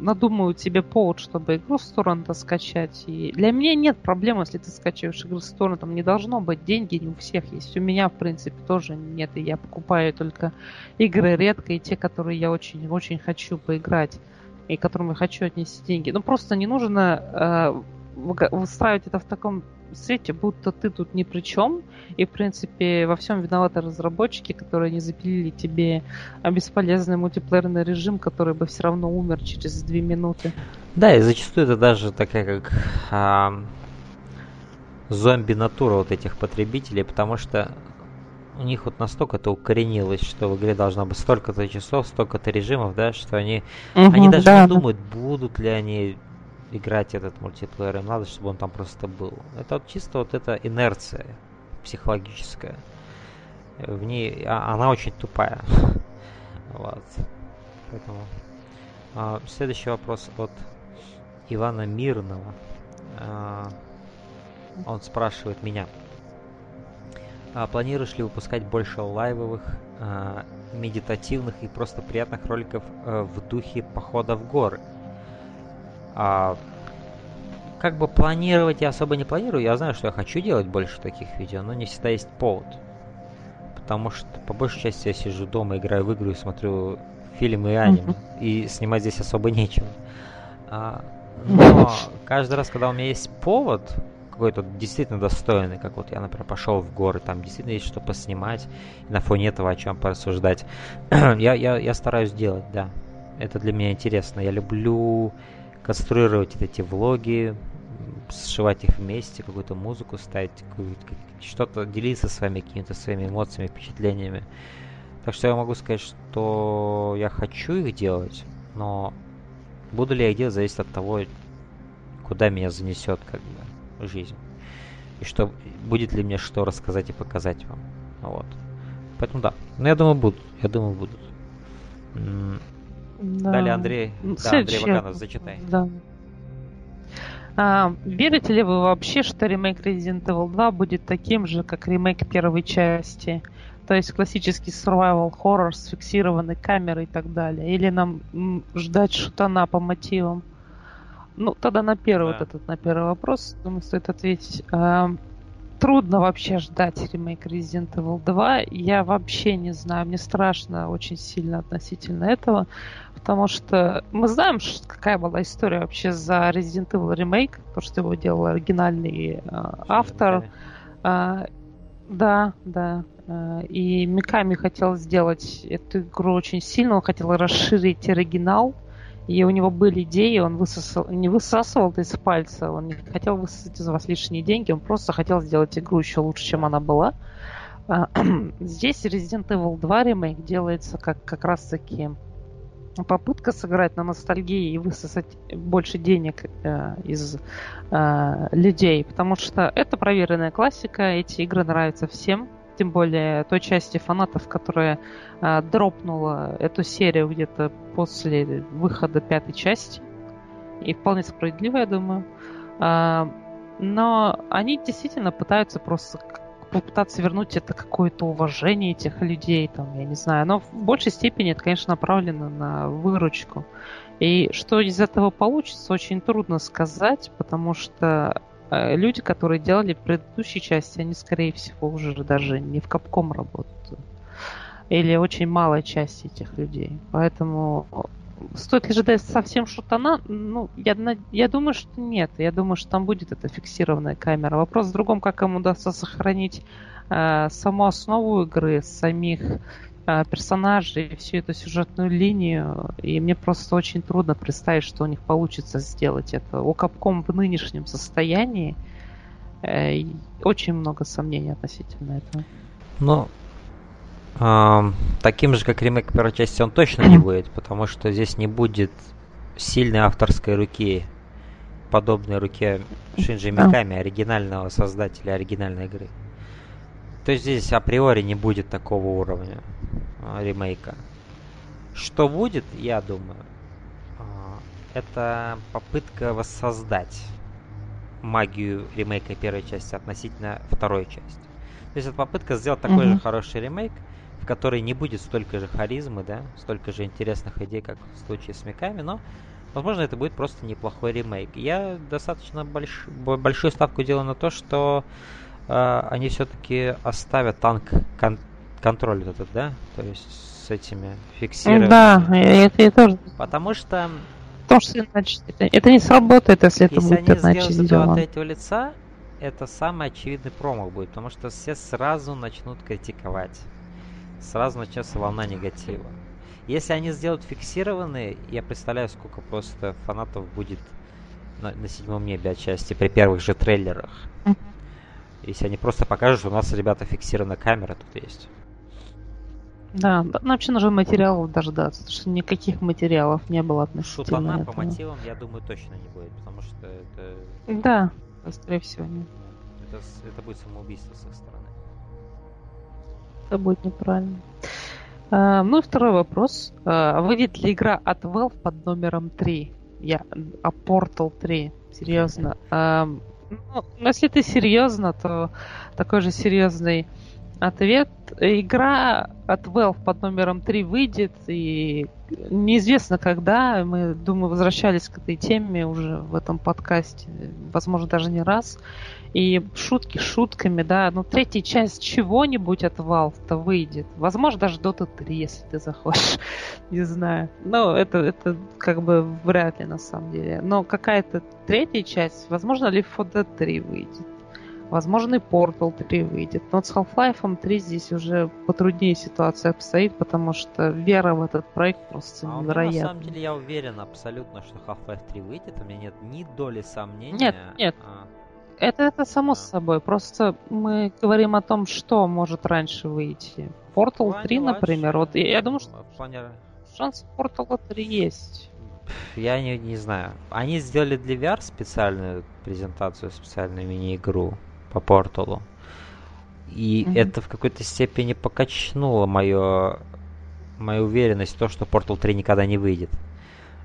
надумают себе повод, чтобы игру с торрента скачать. И для меня нет проблем, если ты скачиваешь игру с торрентом. Не должно быть. Деньги не у всех есть. У меня, в принципе, тоже нет. И я покупаю только игры редко и те, которые я очень-очень хочу поиграть. И которым я хочу отнести деньги. Ну, просто не нужно э, выстраивать это в таком свете, будто ты тут ни при чем, и, в принципе, во всем виноваты разработчики, которые не запилили тебе бесполезный мультиплеерный режим, который бы все равно умер через две минуты. Да, и зачастую это даже такая как а, зомби-натура вот этих потребителей, потому что у них вот настолько это укоренилось, что в игре должно быть столько-то часов, столько-то режимов, да, что они, угу, они даже да, не думают, будут ли они играть этот мультиплеер, им надо, чтобы он там просто был. Это вот чисто вот эта инерция психологическая. В ней а, она очень тупая. вот. Поэтому. А, следующий вопрос от Ивана Мирного. А, он спрашивает меня. А, планируешь ли выпускать больше лайвовых, а, медитативных и просто приятных роликов а, в духе похода в горы? А, как бы планировать я особо не планирую. Я знаю, что я хочу делать больше таких видео, но не всегда есть повод. Потому что по большей части я сижу дома, играю в игры, смотрю фильмы и аниме. И снимать здесь особо нечего. А, но каждый раз, когда у меня есть повод, какой-то действительно достойный, как вот я, например, пошел в горы, там действительно есть что поснимать, и на фоне этого о чем порассуждать, я, я, я стараюсь делать, да. Это для меня интересно. Я люблю конструировать эти влоги, сшивать их вместе, какую-то музыку ставить, что-то делиться с вами какими-то своими эмоциями, впечатлениями. Так что я могу сказать, что я хочу их делать, но буду ли я их делать, зависит от того, куда меня занесет как бы жизнь. И что будет ли мне что рассказать и показать вам. Вот. Поэтому да. Но я думаю, будут. Я думаю, будут. Да. Далее Андрей, да, Андрей Ваканов, зачитай. Да. А, верите ли вы вообще, что ремейк Resident Evil 2 будет таким же, как ремейк первой части? То есть классический survival horror с фиксированной камерой и так далее. Или нам ждать шутана по мотивам? Ну, тогда на первый да. вот этот, на первый вопрос, думаю, стоит ответить. А, трудно вообще ждать ремейк Resident Evil 2. Я вообще не знаю, мне страшно очень сильно относительно этого, потому что мы знаем, какая была история вообще за Resident Evil ремейк, то, что его делал оригинальный э, автор. Э, да, да. Э, и Миками хотел сделать эту игру очень сильно, он хотел расширить оригинал, и у него были идеи, он высосал, не высасывал это из пальца, он не хотел высосать из вас лишние деньги, он просто хотел сделать игру еще лучше, чем она была. А, здесь Resident Evil 2 ремейк делается как, как раз таки попытка сыграть на ностальгии и высосать больше денег э, из э, людей, потому что это проверенная классика, эти игры нравятся всем, тем более той части фанатов, которая э, дропнула эту серию где-то после выхода пятой части. И вполне справедливо, я думаю. Э, но они действительно пытаются просто попытаться вернуть это какое-то уважение этих людей, там, я не знаю. Но в большей степени это, конечно, направлено на выручку. И что из этого получится, очень трудно сказать, потому что Э, люди, которые делали предыдущие части, они, скорее всего, уже даже не в Капком работают. Или очень малая часть этих людей. Поэтому стоит ли ждать совсем шутана? Ну, я, я думаю, что нет. Я думаю, что там будет эта фиксированная камера. Вопрос в другом, как им удастся сохранить э, саму основу игры, самих э, персонажей, всю эту сюжетную линию. И мне просто очень трудно представить, что у них получится сделать это. У Capcom в нынешнем состоянии Э, очень много сомнений относительно этого. Э, таким же, как ремейк первой части, он точно не будет, потому что здесь не будет сильной авторской руки, подобной руке Шинджи Миками, оригинального создателя оригинальной игры. То есть здесь априори не будет такого уровня э, ремейка. Что будет, я думаю, э, это попытка воссоздать магию ремейка первой части относительно второй части. То есть это попытка сделать такой mm-hmm. же хороший ремейк, в который не будет столько же харизмы, да, столько же интересных идей, как в случае с Миками, но, возможно, это будет просто неплохой ремейк. Я достаточно больш... большую ставку делаю на то, что э, они все-таки оставят танк кон- контроль этот, да, то есть с этими фиксированиями. Да, это я тоже. Потому что Потому что иначе это, это не сработает, если, если это будет они иначе сделано. от третьего лица, это самый очевидный промах будет, потому что все сразу начнут критиковать. Сразу начнется волна негатива. Если они сделают фиксированные, я представляю, сколько просто фанатов будет на, на седьмом небе отчасти при первых же трейлерах. Если они просто покажут, что у нас, ребята, фиксированная камера тут есть. Да, нам вообще нужно материалов дождаться, потому что никаких материалов не было относительно Шутана этого. по мотивам, я думаю, точно не будет, потому что это... Да, скорее всего, нет. Это, это будет самоубийство с их стороны. Это будет неправильно. А, ну и второй вопрос. А, выйдет ли игра от Valve под номером 3? Я, а Portal 3? Серьезно. А, ну, если ты серьезно, то такой же серьезный Ответ. Игра от Valve под номером 3 выйдет, и неизвестно когда. Мы, думаю, возвращались к этой теме уже в этом подкасте, возможно, даже не раз. И шутки шутками, да, но третья часть чего-нибудь от Valve-то выйдет. Возможно, даже Dota 3, если ты захочешь. не знаю. Но это, это как бы вряд ли на самом деле. Но какая-то третья часть, возможно, Left 4 Dead 3 выйдет. Возможно, и Portal 3 выйдет. Но с Half-Life 3 здесь уже потруднее ситуация обстоит, потому что вера в этот проект просто а невероятна. на самом деле я уверен абсолютно, что Half-Life 3 выйдет. У меня нет ни доли сомнения. Нет, нет. А... Это, это само а. собой. Просто мы говорим о том, что может раньше выйти. Portal 3, например. Вот я, я думаю, что плане... шанс Portal 3 есть. Я не, не знаю. Они сделали для VR специальную презентацию, специальную мини-игру по порталу. И mm-hmm. это в какой-то степени покачнуло мою, мою уверенность в том, что Portal 3 никогда не выйдет.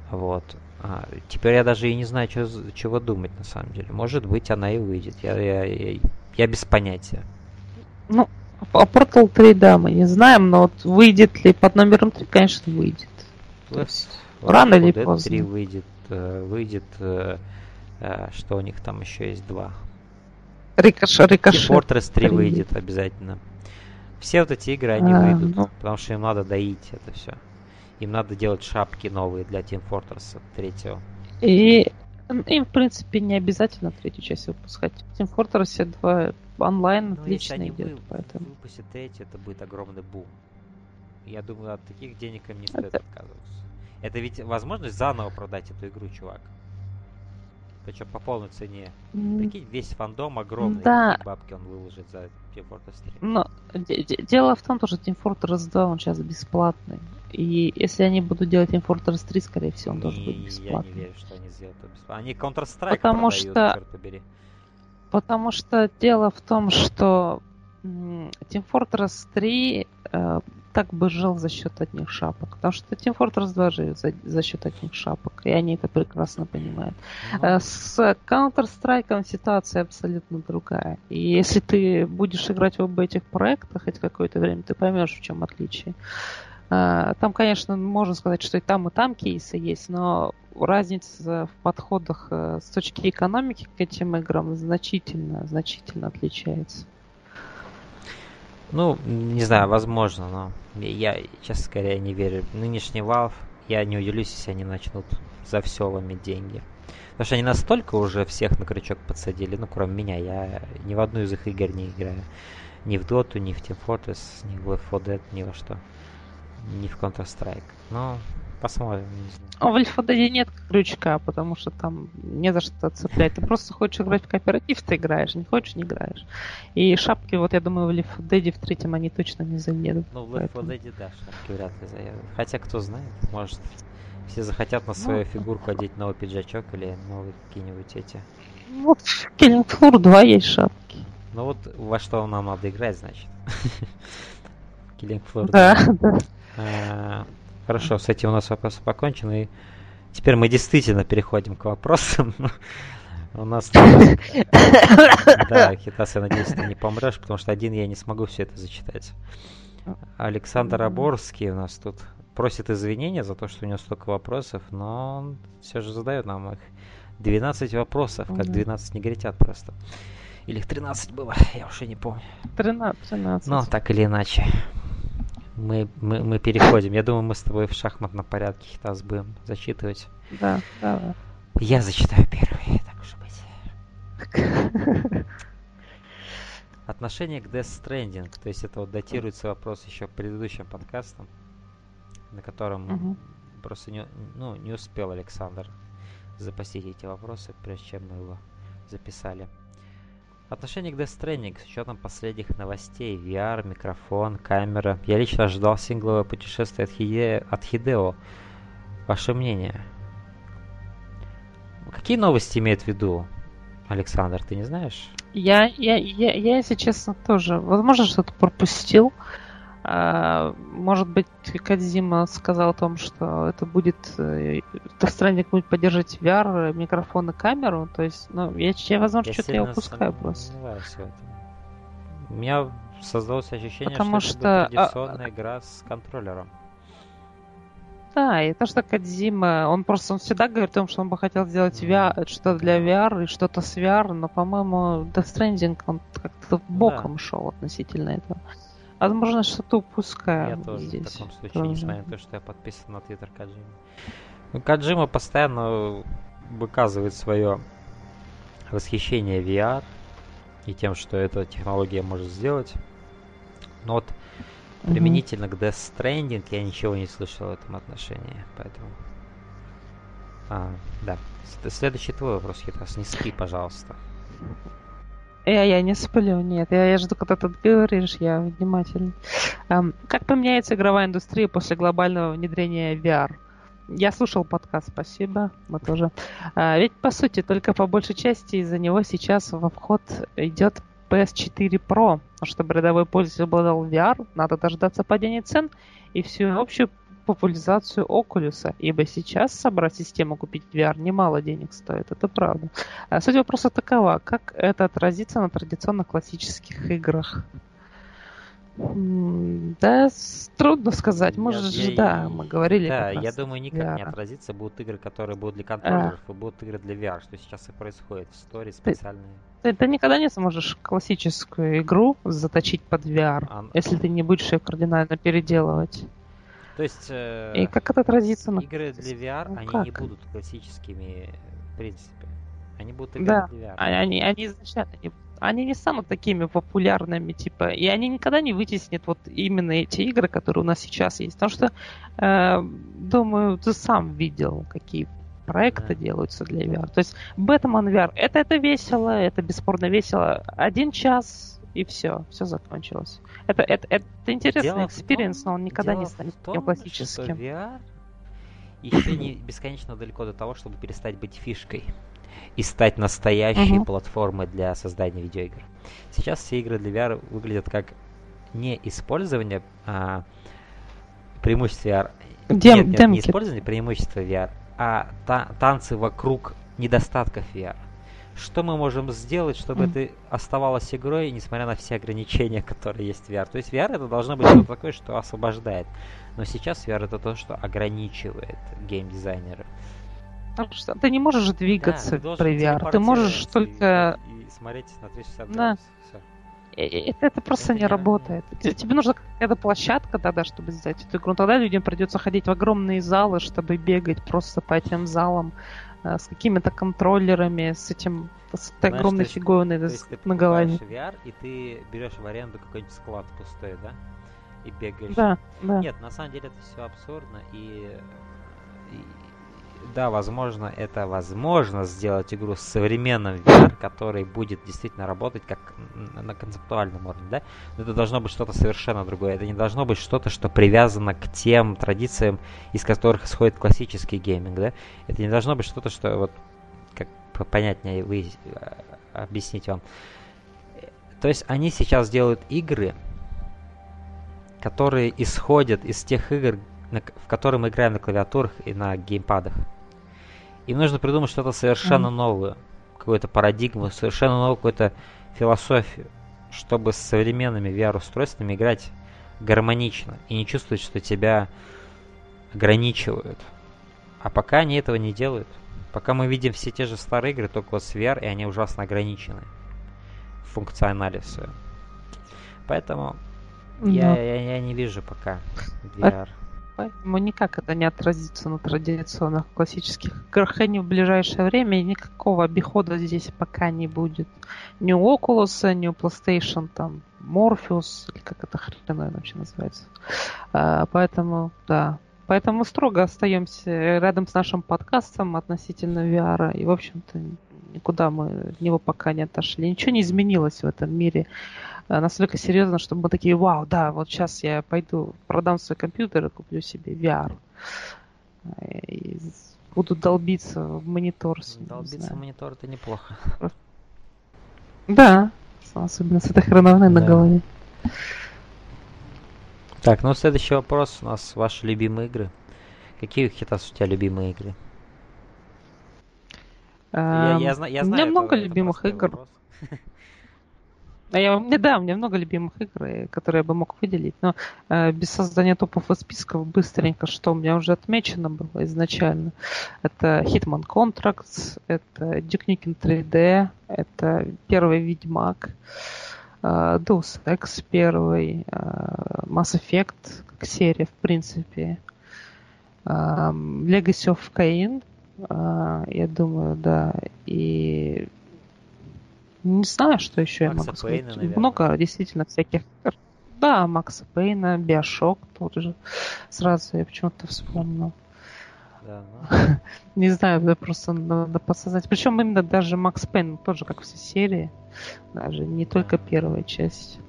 Вот. А, теперь я даже и не знаю, что, чего думать на самом деле. Может быть, она и выйдет. Я, я, я, я без понятия. Ну, а Portal 3, да, мы не знаем, но вот выйдет ли под номером 3, конечно, выйдет. То есть, рано или поздно. 3 выйдет, э, выйдет, э, э, что у них там еще есть два. Рикош, рикошет. И Fortress 3 выйдет обязательно. Все вот эти игры, они а, выйдут, ну... потому что им надо доить это все. Им надо делать шапки новые для Team Fortress 3. И им, в принципе, не обязательно третью часть выпускать. Team Fortress 2 онлайн ну, отлично если идет, вы, поэтому... выпустят третью, это будет огромный бум. Я думаю, от таких денег им не стоит это... отказываться. Это ведь возможность заново продать эту игру, чувак. Причем по полной цене. Mm. Прикинь, весь фандом огромный, да. какие бабки он выложит за Team Fortress 3. Но дело в том, что Team Fortress 2 он сейчас бесплатный. И если они будут делать Team Fortress 3, скорее всего, он не, должен быть бесплатный. Я не верю, что они сделают это бесплатно. Они Counter-Strike Потому продают, что... черт побери. Потому что дело в том, что Team Fortress 3 э, так бы жил за счет одних шапок. Потому что Team Fortress 2 живет за, за счет одних шапок. И они это прекрасно понимают. Mm-hmm. С Counter-Strike ситуация абсолютно другая. И если ты будешь играть в оба этих проекта хоть какое-то время, ты поймешь, в чем отличие. Э, там, конечно, можно сказать, что и там, и там кейсы есть, но разница в подходах э, с точки экономики к этим играм значительно, значительно отличается. Ну, не знаю, возможно, но я, честно скорее не верю. Нынешний Valve, я не удивлюсь, если они начнут за все ломить деньги. Потому что они настолько уже всех на крючок подсадили, ну, кроме меня, я ни в одну из их игр не играю. Ни в Dota, ни в Team Fortress, ни в Left 4 Dead, ни во что. Ни в Counter-Strike. Но посмотрим. А в Альфа-Деде нет крючка, потому что там не за что цеплять. Ты просто хочешь играть в кооператив, ты играешь, не хочешь, не играешь. И шапки, вот я думаю, в Альфа-Деде в третьем они точно не заедут. Ну, в Альфа-Деде, да, шапки вряд ли заедут. Хотя, кто знает, может, все захотят на свою ну, фигурку одеть новый пиджачок или новые какие-нибудь эти. Вот в Floor 2 есть шапки. Ну вот во что нам надо играть, значит. Killing Floor 2. Да, да. Хорошо, с этим у нас вопросы покончены. И теперь мы действительно переходим к вопросам. У нас... Да, Хитас, я надеюсь, ты не помрешь, потому что один я не смогу все это зачитать. Александр Аборский у нас тут просит извинения за то, что у него столько вопросов, но он все же задает нам их 12 вопросов, как 12 негритят просто. Или их 13 было, я уже не помню. 13, 13. Но так или иначе. Мы, мы, мы переходим. Я думаю, мы с тобой в шахматном порядке Хитас будем зачитывать. Да, давай. Я зачитаю первый, так уж быть. Отношение к Death Stranding, то есть это вот датируется вопрос еще предыдущим подкастом, на котором угу. просто не, ну, не успел Александр запастить эти вопросы, прежде чем мы его записали. Отношение к Death Stranding с учетом последних новостей, VR, микрофон, камера. Я лично ожидал сингловое путешествие от, Хиде... от Хидео. Ваше мнение? Какие новости имеет в виду Александр, ты не знаешь? Я, я, я, я, если честно, тоже, возможно, что-то пропустил. А, может быть, Кадзима сказал о том, что это будет Death Stranding будет поддерживать VR, микрофон и камеру. То есть, ну, я, я возможно, что-то я упускаю просто. У меня создалось ощущение, Потому что, что это традиционная а... игра с контроллером. Да, и то, что Кадзима, он просто он всегда говорит о том, что он бы хотел сделать VR, что-то для VR и что-то с VR, но, по-моему, Death Stranding, он как-то боком да. шел относительно этого. Возможно, что-то упускаю. Я тоже здесь. в таком случае, тоже. несмотря на то, что я подписан на твиттер Каджима. Ну, Каджима постоянно выказывает свое восхищение VR и тем, что эта технология может сделать. Но вот mm-hmm. применительно к Death Stranding я ничего не слышал в этом отношении, поэтому... А, да. Следующий твой вопрос, Хитас, не спи, пожалуйста. Я, я не сплю, нет. Я, я жду, когда ты говоришь, я внимательный. Um, как поменяется игровая индустрия после глобального внедрения VR? Я слушал подкаст, спасибо, мы тоже. А, ведь, по сути, только по большей части из-за него сейчас во вход идет PS4 Pro. Чтобы рядовой пользователь обладал VR, надо дождаться падения цен и всю общую популяризацию Oculus, ибо сейчас собрать систему купить VR немало денег стоит, это правда. А суть вопроса такова, как это отразится на традиционных классических играх? Да, трудно сказать. Может, я, да, мы говорили. Да, я думаю, никак VR. не отразится. Будут игры, которые будут для контроллеров, а. и будут игры для VR, что сейчас и происходит. В сторе специальные. Ты, ты никогда не сможешь классическую игру заточить под VR, а, если ты не будешь ее кардинально переделывать. То есть... Э, и как это отразится на... Игры для VR, ну, они как? не будут классическими, в принципе. Они будут игры да. для VR. Они, они изначально не они не станут такими популярными, типа, и они никогда не вытеснят вот именно эти игры, которые у нас сейчас есть. Потому что, э, думаю, ты сам видел, какие проекты да. делаются для VR. То есть Batman VR, это, это весело, это бесспорно весело. Один час и все, все закончилось. Это, это, это интересный experience, но он никогда не станет том, классическим. Что VR еще не бесконечно далеко до того, чтобы перестать быть фишкой и стать настоящей uh-huh. платформой для создания видеоигр. Сейчас все игры для VR выглядят как не использование а, преимущества VR. Дем, нет, нет, не использование преимущества VR, а та- танцы вокруг недостатков VR. Что мы можем сделать, чтобы mm. это оставалось игрой, несмотря на все ограничения, которые есть в VR? То есть VR это должно быть что-то такое, что освобождает. Но сейчас VR это то, что ограничивает геймдизайнера. Потому что ты не можешь двигаться да, при VR. Ты можешь только... И, и смотреть на 360 да. Это, это просто это не работает. Тебе нужна какая-то площадка тогда, чтобы сделать эту игру. Тогда людям придется ходить в огромные залы, чтобы бегать просто по этим залам с какими-то контроллерами, с этим с этой огромной фигой на, на голове. VR, и ты берешь в аренду какой-нибудь склад пустой, да? И бегаешь. Да, да. Нет, на самом деле это все абсурдно, и да, возможно, это возможно сделать игру с современным VR, который будет действительно работать как на концептуальном уровне, да? Но это должно быть что-то совершенно другое. Это не должно быть что-то, что привязано к тем традициям, из которых исходит классический гейминг, да? Это не должно быть что-то, что вот как понятнее вы э, объяснить вам. То есть они сейчас делают игры, которые исходят из тех игр, в которые мы играем на клавиатурах и на геймпадах. Им нужно придумать что-то совершенно mm. новое, какую-то парадигму, совершенно новую какую-то философию, чтобы с современными VR-устройствами играть гармонично и не чувствовать, что тебя ограничивают. А пока они этого не делают. Пока мы видим все те же старые игры, только вот с VR, и они ужасно ограничены в функционале все. Поэтому mm. я, я, я не вижу пока VR. Поэтому никак это не отразится на традиционных классических играх. И в ближайшее время никакого обихода здесь пока не будет. Ни у Oculus, ни у PlayStation, там, Morpheus, или как это хреновое вообще называется. А, поэтому, да. Поэтому строго остаемся рядом с нашим подкастом относительно VR. И, в общем-то, никуда мы от него пока не отошли. Ничего не изменилось в этом мире. Э, настолько серьезно, чтобы мы такие, вау, да, вот сейчас я пойду продам свой компьютер и куплю себе VR. Э, и буду долбиться в монитор. Долбиться в монитор это неплохо. Да, особенно с этой хреновной да. на голове. Так, ну следующий вопрос у нас ваши любимые игры. Какие Хитас у тебя любимые игры? Я, я, я, я знаю, у меня много любимых игр. А я, да, у меня много любимых игр, э, которые я бы мог выделить, но э, без создания топов и списков быстренько, что у меня уже отмечено было изначально. Это Hitman Contracts, это Duke Nukem 3D, это первый Ведьмак, э, Deus Ex первый, э, Mass Effect, как серия, в принципе, э, Legacy of Kain, я думаю, да, и не знаю, что еще Макса я могу Пейна, сказать. Наверное. Много действительно всяких. Да, Макса Пейна, Биошок тот же. Сразу я почему-то вспомнил. Да, ну. Не знаю, да, просто надо подсознать. Причем именно даже Макс Пейн тоже, как все серии. Даже не только первая часть.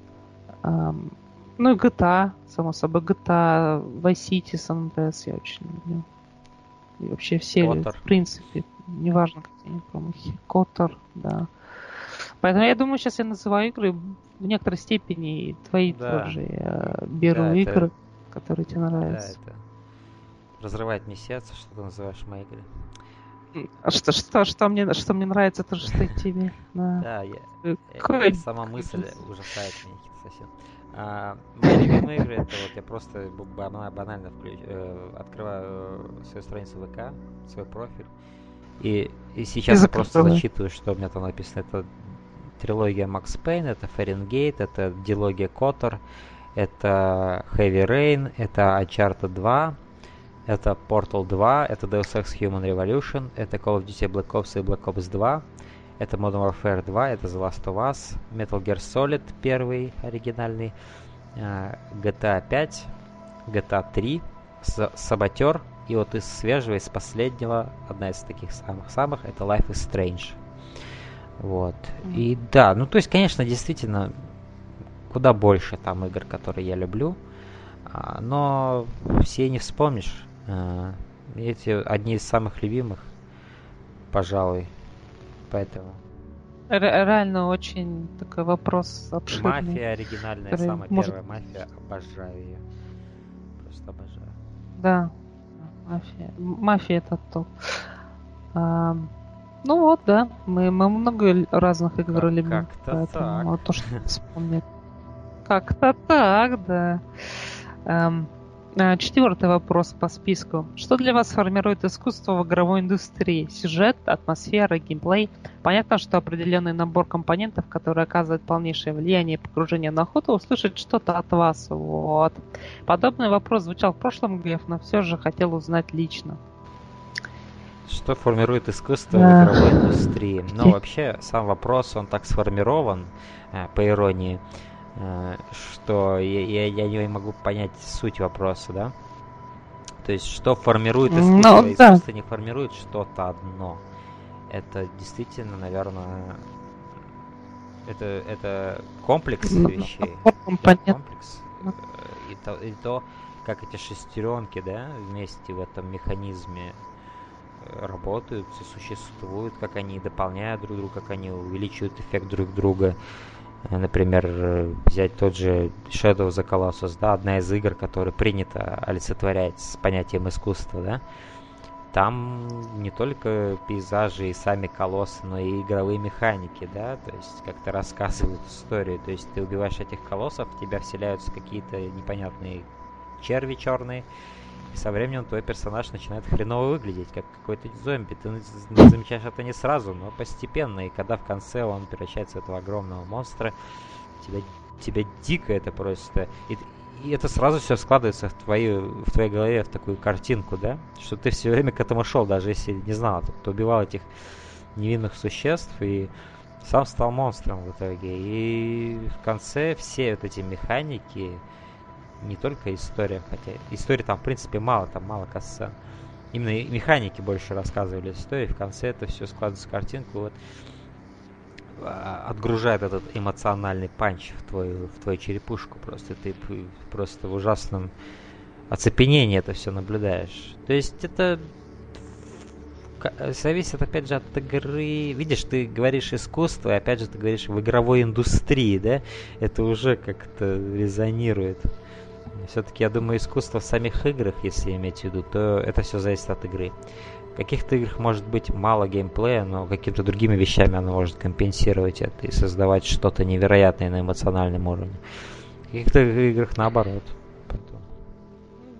Ну и GTA, само собой, GTA, Vice City, San Andreas я очень люблю. И вообще все, Котор. в принципе, неважно, какие они промахи. Котор, да. Поэтому я думаю, сейчас я называю игры в некоторой степени твои да. тоже. Я беру да, игры, это... которые тебе нравятся. Да, это разрывает мне сердце, что ты называешь мои игры. А что, что, что, мне, что мне нравится, то, что тебе. Да, я, я, сама мысль ужасает меня совсем. А, мои любимые игры это вот я просто банально включ, э, открываю свою страницу ВК, свой профиль. И, и сейчас я просто зачитываю, что у меня там написано. Это трилогия Макс Пейн, это Фаренгейт, это дилогия Котор, это Heavy Rain, это Uncharted 2, это Portal 2, это Deus Ex Human Revolution, это Call of Duty Black Ops и Black Ops 2, это Modern Warfare 2, это The Last of Us, Metal Gear Solid первый оригинальный, GTA 5, GTA 3, Саботер, и вот из свежего, из последнего, одна из таких самых-самых, это Life is Strange. Вот. Mm-hmm. И да, ну то есть, конечно, действительно, куда больше там игр, которые я люблю, а, но все не вспомнишь. А, эти одни из самых любимых, пожалуй. Поэтому. Реально очень такой вопрос обширный. Мафия оригинальная, самая может... первая мафия, обожаю ее. Просто обожаю. Да, мафия. Мафия это топ. А, ну вот, да. Мы, мы много разных игр как, любим. Как-то поэтому так. Вот то, что вспомнить. Как-то так, да. Эм, а, четвертый вопрос по списку. Что для вас формирует искусство в игровой индустрии? Сюжет, атмосфера, геймплей? Понятно, что определенный набор компонентов, который оказывает полнейшее влияние и погружение на охоту, услышать что-то от вас. Вот. Подобный вопрос звучал в прошлом Глеб, но все же хотел узнать лично. Что формирует искусство да. в игровой индустрии? Ну, вообще, сам вопрос, он так сформирован, э, по иронии, э, что я, я, я не могу понять суть вопроса, да? То есть, что формирует искусство? Ну, да. Искусство не формирует что-то одно. Это действительно, наверное, это, это комплекс ну, вещей. Да, комплекс. Э, и то, и то, как эти шестеренки, да, вместе в этом механизме э, работают существуют, как они дополняют друг друга, как они увеличивают эффект друг друга. Э, например, взять тот же Shadow of the Colossus, да, одна из игр, которая принято олицетворять с понятием искусства, да, там не только пейзажи и сами колоссы, но и игровые механики, да, то есть как-то рассказывают историю, то есть ты убиваешь этих колоссов, в тебя вселяются какие-то непонятные черви черные, и со временем твой персонаж начинает хреново выглядеть, как какой-то зомби. Ты замечаешь это не сразу, но постепенно. И когда в конце он превращается в этого огромного монстра, тебя, тебя дико это просто... И, и это сразу все складывается в твоей, в твоей голове в такую картинку, да? Что ты все время к этому шел, даже если не знал, ты убивал этих невинных существ и сам стал монстром в итоге. И в конце все вот эти механики, не только история, хотя истории там в принципе мало, там мало касса. Именно механики больше рассказывали истории, в конце это все складывается в картинку, вот а, отгружает этот эмоциональный панч в твою, в твою черепушку. Просто ты просто в ужасном оцепенении это все наблюдаешь. То есть это зависит опять же от игры. Видишь, ты говоришь искусство, и опять же ты говоришь в игровой индустрии, да? Это уже как-то резонирует. Все-таки, я думаю, искусство в самих играх, если иметь в виду, то это все зависит от игры. В каких-то играх может быть мало геймплея, но какими-то другими вещами оно может компенсировать это и создавать что-то невероятное на эмоциональном уровне. В каких-то играх наоборот.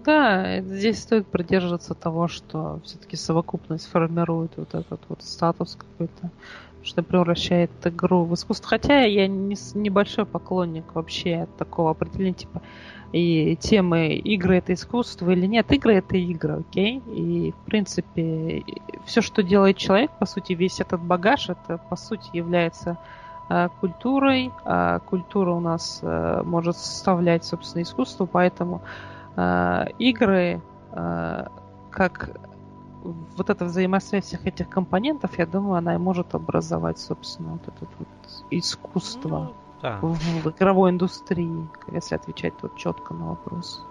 Да, здесь стоит придерживаться того, что все-таки совокупность формирует вот этот вот статус какой-то, что превращает игру в искусство. Хотя я не, небольшой поклонник вообще такого определения, типа и темы игры это искусство или нет. Игры это игры, окей? И, в принципе, все, что делает человек, по сути, весь этот багаж, это, по сути, является э, культурой. А культура у нас э, может составлять, собственно, искусство, поэтому э, игры, э, как вот эта взаимосвязь всех этих компонентов, я думаю, она и может образовать, собственно, вот это вот искусство. Ну, да. в, в игровой индустрии, если отвечать вот четко на вопрос.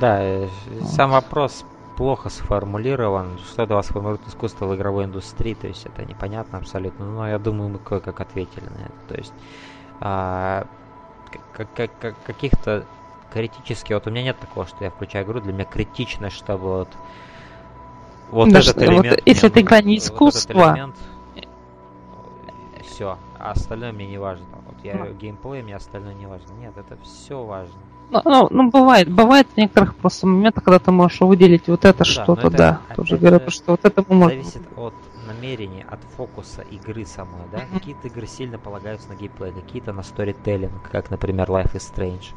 Да, вот. сам вопрос плохо сформулирован. Что для вас формирует искусство в игровой индустрии? То есть это непонятно абсолютно. Но я думаю, мы кое-как ответили на это. То есть а, как, как, как, каких-то критически, вот у меня нет такого, что я включаю игру, для меня критично, чтобы вот вот да, этот элемент... Вот, если это игра не искусство... Вот элемент, все, а остальное мне не важно. Вот я ну. геймплей, мне остальное не важно. Нет, это все важно. Ну, ну, ну, бывает, бывает в некоторых просто моментах, когда ты можешь выделить вот это ну, что-то, да. Тоже говорю, что вот это можем... Зависит от намерения, от фокуса игры самой, да. Mm-hmm. Какие-то игры сильно полагаются на геймплей, какие-то на сторителлинг, как, например, Life is Strange.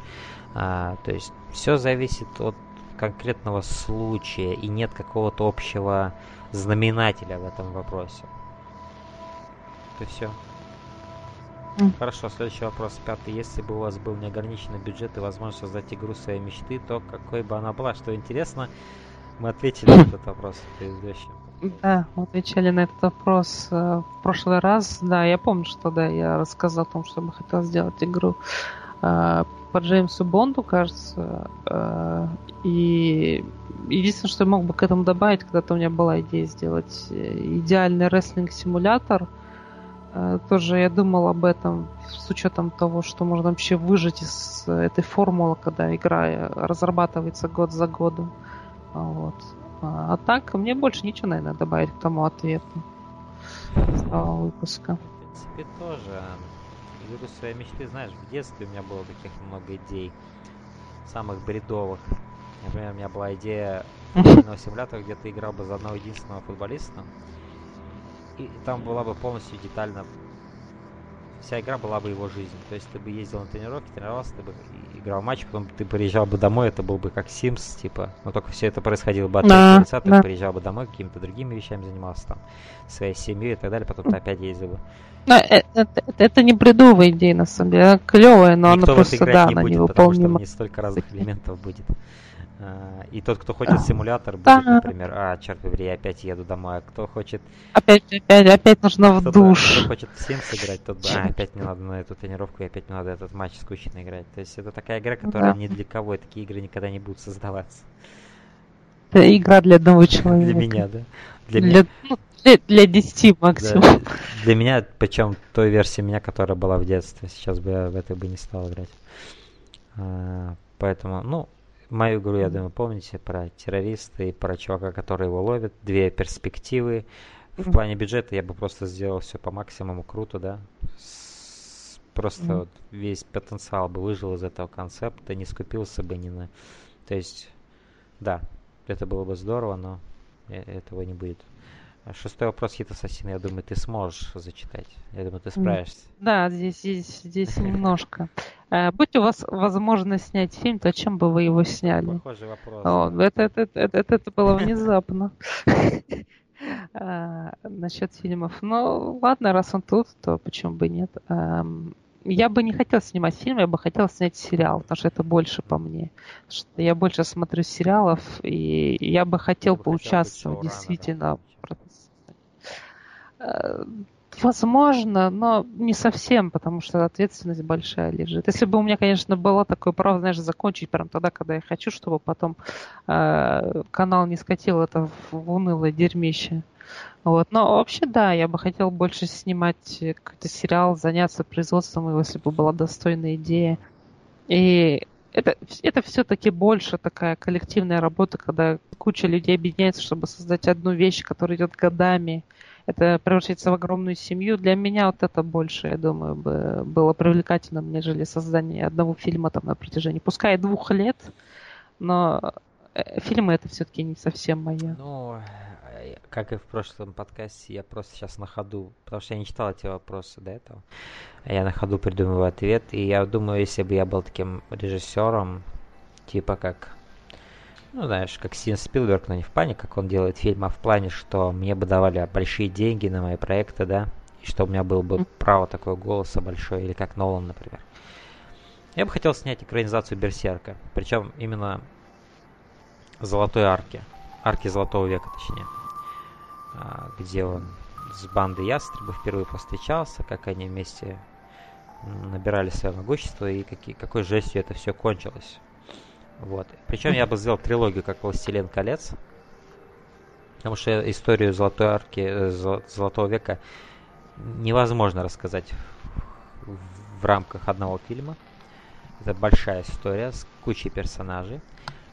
А, то есть все зависит от конкретного случая и нет какого-то общего знаменателя в этом вопросе. Это все. Хорошо, следующий вопрос, пятый. Если бы у вас был неограниченный бюджет и возможность создать игру своей мечты, то какой бы она была? Что интересно, мы ответили на этот вопрос в предыдущем. Да, мы отвечали на этот вопрос э, в прошлый раз. Да, я помню, что да, я рассказал о том, что бы хотел сделать игру по Джеймсу Бонду, кажется. Э, и единственное, что я мог бы к этому добавить, когда-то у меня была идея сделать э, идеальный рестлинг-симулятор – Э, тоже я думал об этом с учетом того, что можно вообще выжить из этой формулы, когда игра э, разрабатывается год за годом. А, вот. А, а так, мне больше ничего, наверное, добавить к тому ответу с того выпуска. В принципе, тоже. Игру своей мечты, знаешь, в детстве у меня было таких много идей, самых бредовых. Например, у меня была идея симулятора, где ты играл бы за одного единственного футболиста, и там была бы полностью детально вся игра была бы его жизнь. То есть ты бы ездил на тренировки, тренировался, ты бы играл матч, потом ты приезжал бы домой, это был бы как Sims, типа. Но только все это происходило бы от да, лица, ты да. приезжал бы домой, какими-то другими вещами занимался там, своей семьей и так далее, потом ты опять ездил бы. Но это, это, это не бредовая идея, на самом деле. Она клевая, но Никто она просто, да, не она будет, невыполнима. Потому что не столько разных элементов будет. А, и тот, кто хочет симулятор, будет, например, а, черт побери, я опять еду домой, а кто хочет... Опять, опять, опять нужно в душ. Кто хочет в Sims играть, тот, а, опять мне надо на эту тренировку, и опять мне надо этот матч скучно играть. То есть это такая игра, которая да. ни для кого, и такие игры никогда не будут создаваться. Это игра для одного человека. Для меня, да. Для, для, меня... ну, для, для 10 максимум. Да, для меня, причем той версии меня, которая была в детстве. Сейчас бы я в это бы не стал играть. А, поэтому, ну, мою игру, я думаю, помните про террориста и про чувака, который его ловит. Две перспективы. В плане бюджета я бы просто сделал все по максимуму круто, да. С, просто mm-hmm. вот весь потенциал бы выжил из этого концепта, не скупился бы ни на... То есть, да, это было бы здорово, но э, этого не будет. Шестой вопрос Хит Ассасина, я думаю, ты сможешь зачитать. Я думаю, ты справишься. Да, здесь, здесь, здесь немножко. Э, будь у вас возможность снять фильм, то чем бы вы его сняли? Похожий вопрос. О, это, это, это, это, это было внезапно. А, насчет фильмов. Ну, ладно, раз он тут, то почему бы нет. Я бы не хотел снимать фильм, я бы хотел снять сериал, потому что это больше по мне. Что я больше смотрю сериалов, и я бы хотел поучаствовать действительно Э, возможно, но не совсем, потому что ответственность большая лежит. Если бы у меня, конечно, было такое право, знаешь, закончить прям тогда, когда я хочу, чтобы потом э, канал не скатил это в, унылое дерьмище. Вот. Но вообще, да, я бы хотел больше снимать какой-то сериал, заняться производством если бы была достойная идея. И это, это все-таки больше такая коллективная работа, когда куча людей объединяется, чтобы создать одну вещь, которая идет годами это превратится в огромную семью. Для меня вот это больше, я думаю, бы было привлекательным, нежели создание одного фильма там на протяжении, пускай двух лет, но э, фильмы это все-таки не совсем мое. Ну, э, как и в прошлом подкасте, я просто сейчас на ходу, потому что я не читал эти вопросы до этого, я на ходу придумываю ответ, и я думаю, если бы я был таким режиссером, типа как ну, знаешь, как Стивен Спилберг, но не в плане, как он делает фильм, а в плане, что мне бы давали большие деньги на мои проекты, да, и что у меня было бы право такое голоса большое, или как Нолан, например. Я бы хотел снять экранизацию Берсерка, причем именно Золотой Арки, Арки Золотого века, точнее, а, где он с бандой ястребов впервые повстречался, как они вместе набирали свое могущество и какие, какой жестью это все кончилось. Вот. Причем я бы сделал трилогию, как «Властелин колец». Потому что историю Золотой Арки, э, Золотого века невозможно рассказать в рамках одного фильма. Это большая история с кучей персонажей.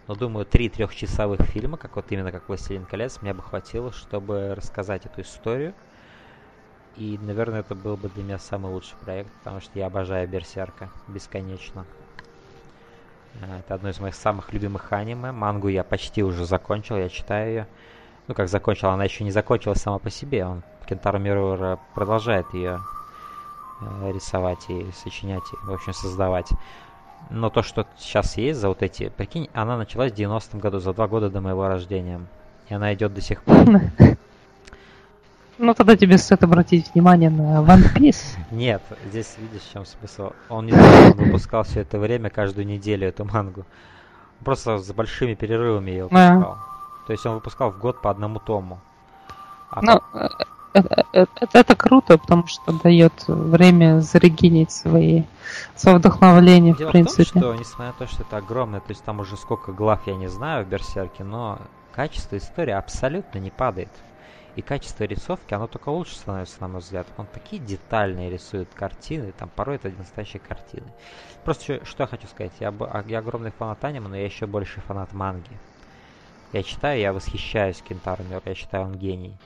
Но думаю, три трехчасовых фильма, как вот именно как «Властелин колец», мне бы хватило, чтобы рассказать эту историю. И, наверное, это был бы для меня самый лучший проект, потому что я обожаю Берсерка бесконечно. Э, это одно из моих самых любимых аниме. Мангу я почти уже закончил, я читаю ее. Ну, как закончил, она еще не закончилась сама по себе. Он, Кентаро Мирура, продолжает ее э, рисовать и сочинять, и, в общем, создавать. Но то, что сейчас есть за вот эти... Прикинь, она началась в 90-м году, за два года до моего рождения. И она идет до сих пор. Ну, тогда тебе стоит обратить внимание на One Piece. Нет, здесь видишь, в чем смысл. Он не выпускал все это время, каждую неделю эту мангу. Просто с большими перерывами ее выпускал. То есть он выпускал в год по одному тому. А ну, по... это, это, это круто, потому что дает время зарегинить свои, свое вдохновление, Дело в принципе. В том, что, несмотря на то, что это огромное, то есть там уже сколько глав я не знаю в Берсерке, но качество истории абсолютно не падает. И качество рисовки, оно только лучше становится, на мой взгляд. Он такие детальные рисует картины, там порой это настоящие картины. Просто что я хочу сказать, я, а, я огромный фанат аниме, но я еще больше фанат манги. Я читаю, я восхищаюсь Кентаро я считаю, он гений.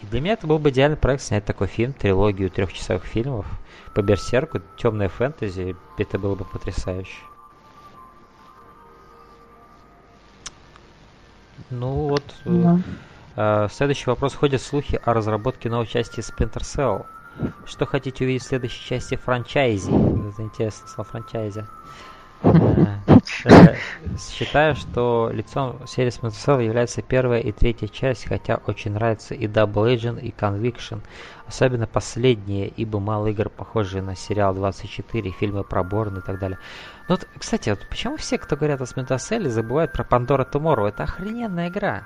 И для меня это был бы идеальный проект снять такой фильм, трилогию трехчасовых фильмов по Берсерку, темная фэнтези, это было бы потрясающе. Ну вот, да. Uh, следующий вопрос. Ходят слухи о разработке новой части Splinter Cell. Что хотите увидеть в следующей части франчайзи? Это интересно, слово франчайзи. Э, считаю, что лицом серии Splinter Cell является первая и третья часть, хотя очень нравится и Double Agent, и Conviction. Особенно последние, ибо мало игр, похожие на сериал 24, фильмы про Борн и так далее. Ну вот, кстати, вот почему все, кто говорят о Splinter Cell, забывают про Pandora Tomorrow? Это охрененная игра.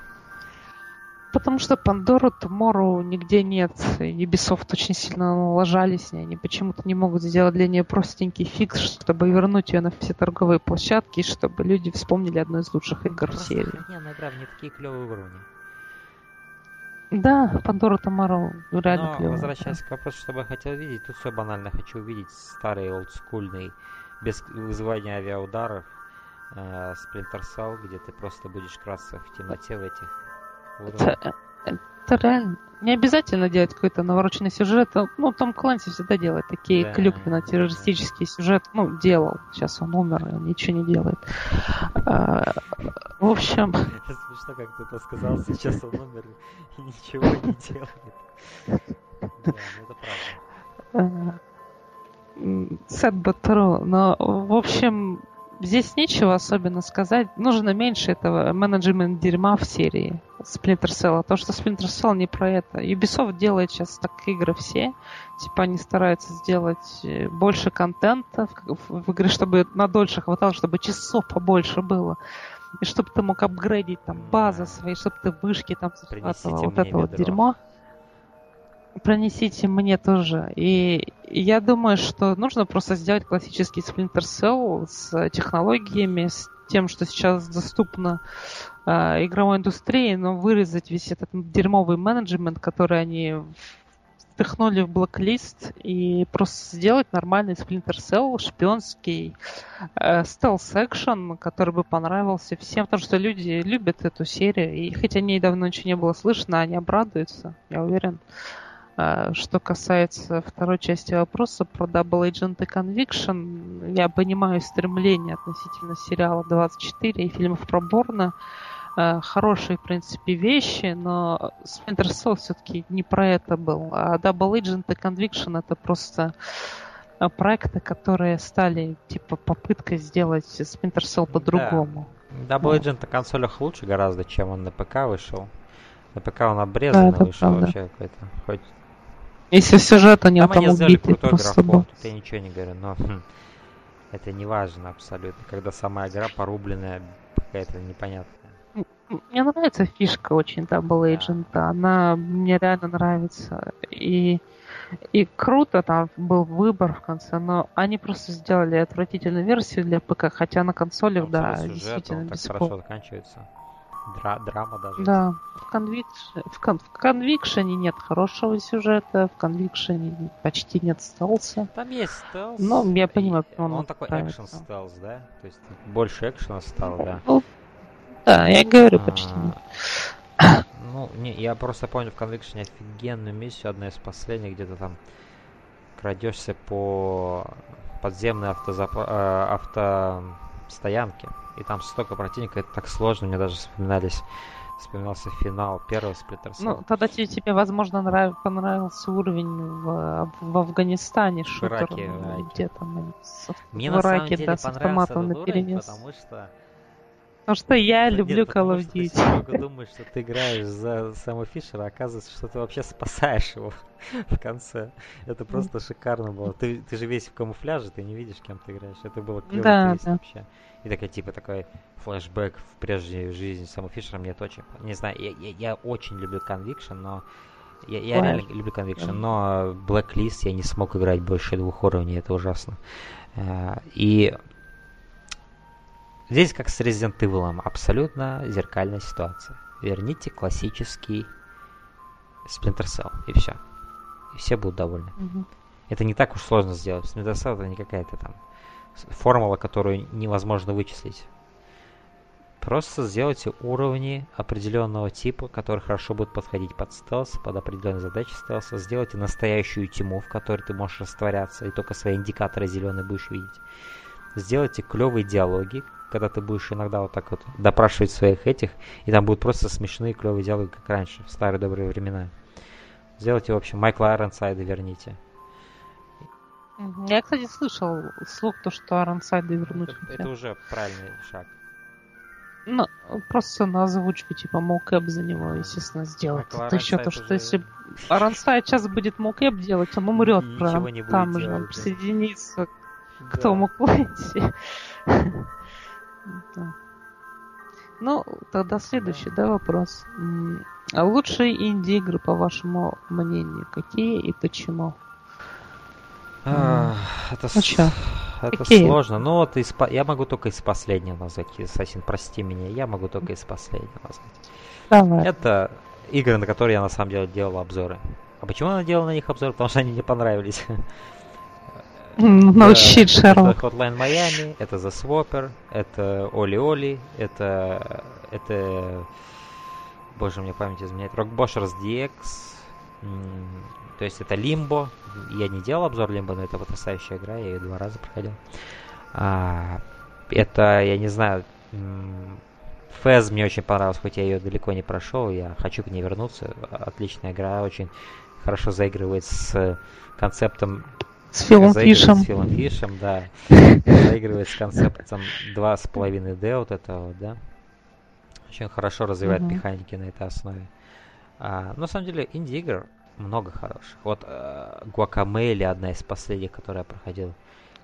Потому что Pandora Tomorrow нигде нет. Ubisoft очень сильно налажались ней. Они почему-то не могут сделать для нее простенький фикс, чтобы вернуть ее на все торговые площадки, чтобы люди вспомнили одну из лучших игр в серии. Охрененная игра, мне такие клевые уровни. Да, Пандора Tomorrow реально Но, клевая. возвращаясь к вопросу, что бы я хотел видеть, тут все банально. Хочу увидеть старый олдскульный, без вызывания авиаударов, э, Splinter Cell, где ты просто будешь красться в темноте в этих Это, это реально. Не обязательно делать какой-то навороченный сюжет. Ну, Том Клэнси всегда делает такие Да, клюквенно-террористические сюжеты. Ну, делал. Сейчас он умер, он ничего не делает. А, В общем, смешно, как ты это сказал, сейчас он умер и ничего не делает. Да, ну это правда. э, м, sad but true. Но, в общем, здесь нечего особенно сказать. Нужно меньше этого менеджмент дерьма в серии Splinter Cell. То, что Splinter Cell не про это. Ubisoft делает сейчас так игры все. Типа они стараются сделать э, больше контента в, в- игре, чтобы надольше хватало, чтобы часов побольше было. И чтобы ты мог апгрейдить там базы свои, чтобы ты вышки там захватывал. Вот это вот ведро. дерьмо. Пронесите мне тоже. И я думаю, что нужно просто сделать классический Splinter Cell с технологиями, с тем, что сейчас доступно э, игровой индустрии, но вырезать весь этот дерьмовый менеджмент, который они впихнули в блоклист и просто сделать нормальный Splinter Cell, шпионский э, стелс-экшен, который бы понравился всем, потому что люди любят эту серию, и хотя о ней давно ничего не было слышно, они обрадуются, я уверен. Э, Что касается второй части вопроса про Double Agent и Conviction, я понимаю стремление относительно сериала 24 и фильмов про Борна. Э, Хорошие, в принципе, вещи, но Splinter Cell все-таки не про это был. А Double Agent и Conviction это просто э, проекты, которые стали типа попыткой сделать Splinter Cell по-другому. Double Agent на консолях лучше гораздо, чем он на ПК вышел. На ПК он обрезанный это вышел правда. вообще какой-то. Хоть Если сюжет у него там там они крутой просто графон, я ничего не говорю, но хм, это не важно абсолютно, когда сама игра порубленная, какая-то непонятная. Мне нравится фишка очень Double Agent, она мне реально нравится. И, и круто там был выбор в конце, но они просто сделали отвратительную версию для ПК, хотя на консолях, да, сюжет, действительно он так хорошо заканчивается. Дра- драма даже. Да, в, Conviction, в, Кон- в Conviction нет хорошего сюжета, в Conviction почти нет стелса. Там есть стелс. Ну, я и понимаю, почему Он, он такой экшен стелс, да? То есть больше экшена стало, да. Ну, да, я говорю почти нет. А, Ну, не, я просто помню в Conviction офигенную миссию, одна из последних, где ты там крадешься по подземной автозапо- э, автостоянке, и там столько противников, это так сложно, мне даже вспоминались, вспоминался финал первого Cell. Ну, тогда тебе, тебе возможно, нрав- понравился уровень в, в Афганистане, шутер, Ираке, в Ираке. где там Мне в на самом Ираке, деле да, с автоматом этот уровень, потому что Потому что я люблю нет, Call потому of что ты Duty. много думаешь, что ты играешь за Сэма Фишера, а оказывается, что ты вообще спасаешь его в конце. Это просто шикарно было. Ты, ты же весь в камуфляже, ты не видишь, кем ты играешь. Это было клево Да, да. вообще. И такой, типа, такой флешбэк в прежнюю жизнь Сэма Фишера мне это очень... Не знаю, я, я, я очень люблю Conviction, но... Я, я реально люблю Conviction, но Blacklist я не смог играть больше двух уровней, это ужасно. Э, И Здесь как с Resident Evil, абсолютно зеркальная ситуация. Верните классический Splinter Cell, и все. И все будут довольны. Мгм. Это не так уж сложно сделать. Splinter Cell это не какая-то там формула, которую невозможно вычислить. Просто сделайте уровни определенного типа, которые хорошо будут подходить под стелс, под определенные задачи стелса. Сделайте настоящую тьму, в которой ты можешь растворяться, и только свои индикаторы зеленые будешь видеть. Сделайте клевые диалоги, когда ты будешь иногда вот так вот допрашивать своих этих, и там будут просто смешные клевые диалоги, как раньше, в старые добрые времена. Сделайте, в общем, Майкла Айронсайда верните. Будет Айронсайда. Я, кстати, слышал слух, то, что Арансайды вернуть это, это уже правильный шаг. Ну, просто на озвучку, типа, мокэп за него, естественно, сделать. Это еще то, что уже... если Арансайд сейчас будет мокэп делать, он умрет прям там же, он присоединится к тому Квенти. Ну, тогда следующий, да, вопрос. А лучшие инди-игры, по вашему мнению, какие и почему? А, это ну, с... это сложно. Ну вот из... я могу только из последнего назвать. Ассасин, прости меня, я могу только из последнего назвать. Давай. Это игры, на которые я на самом деле делал обзоры. А почему я делал на них обзоры? Потому что они мне понравились. Научить Шерлок. Это Hotline Miami, это The Swapper, это Оли Оли, это... Это... Боже, мне память изменяет. Rockboshers DX. То есть это Limbo. Я не делал обзор Limbo, но это потрясающая игра. Я ее два раза проходил. А, это, я не знаю... Фэз мне очень понравился, хоть я ее далеко не прошел. Я хочу к ней вернуться. Отличная игра, очень хорошо заигрывает с концептом с Филом Фишем. С Филом Фишем, да. Заигрывает с концептом 2,5D вот этого, да. Очень хорошо развивает mm-hmm. механики на этой основе. А, на самом деле, инди-игр много хороших. Вот э, Guacamele, одна из последних, которую я проходил.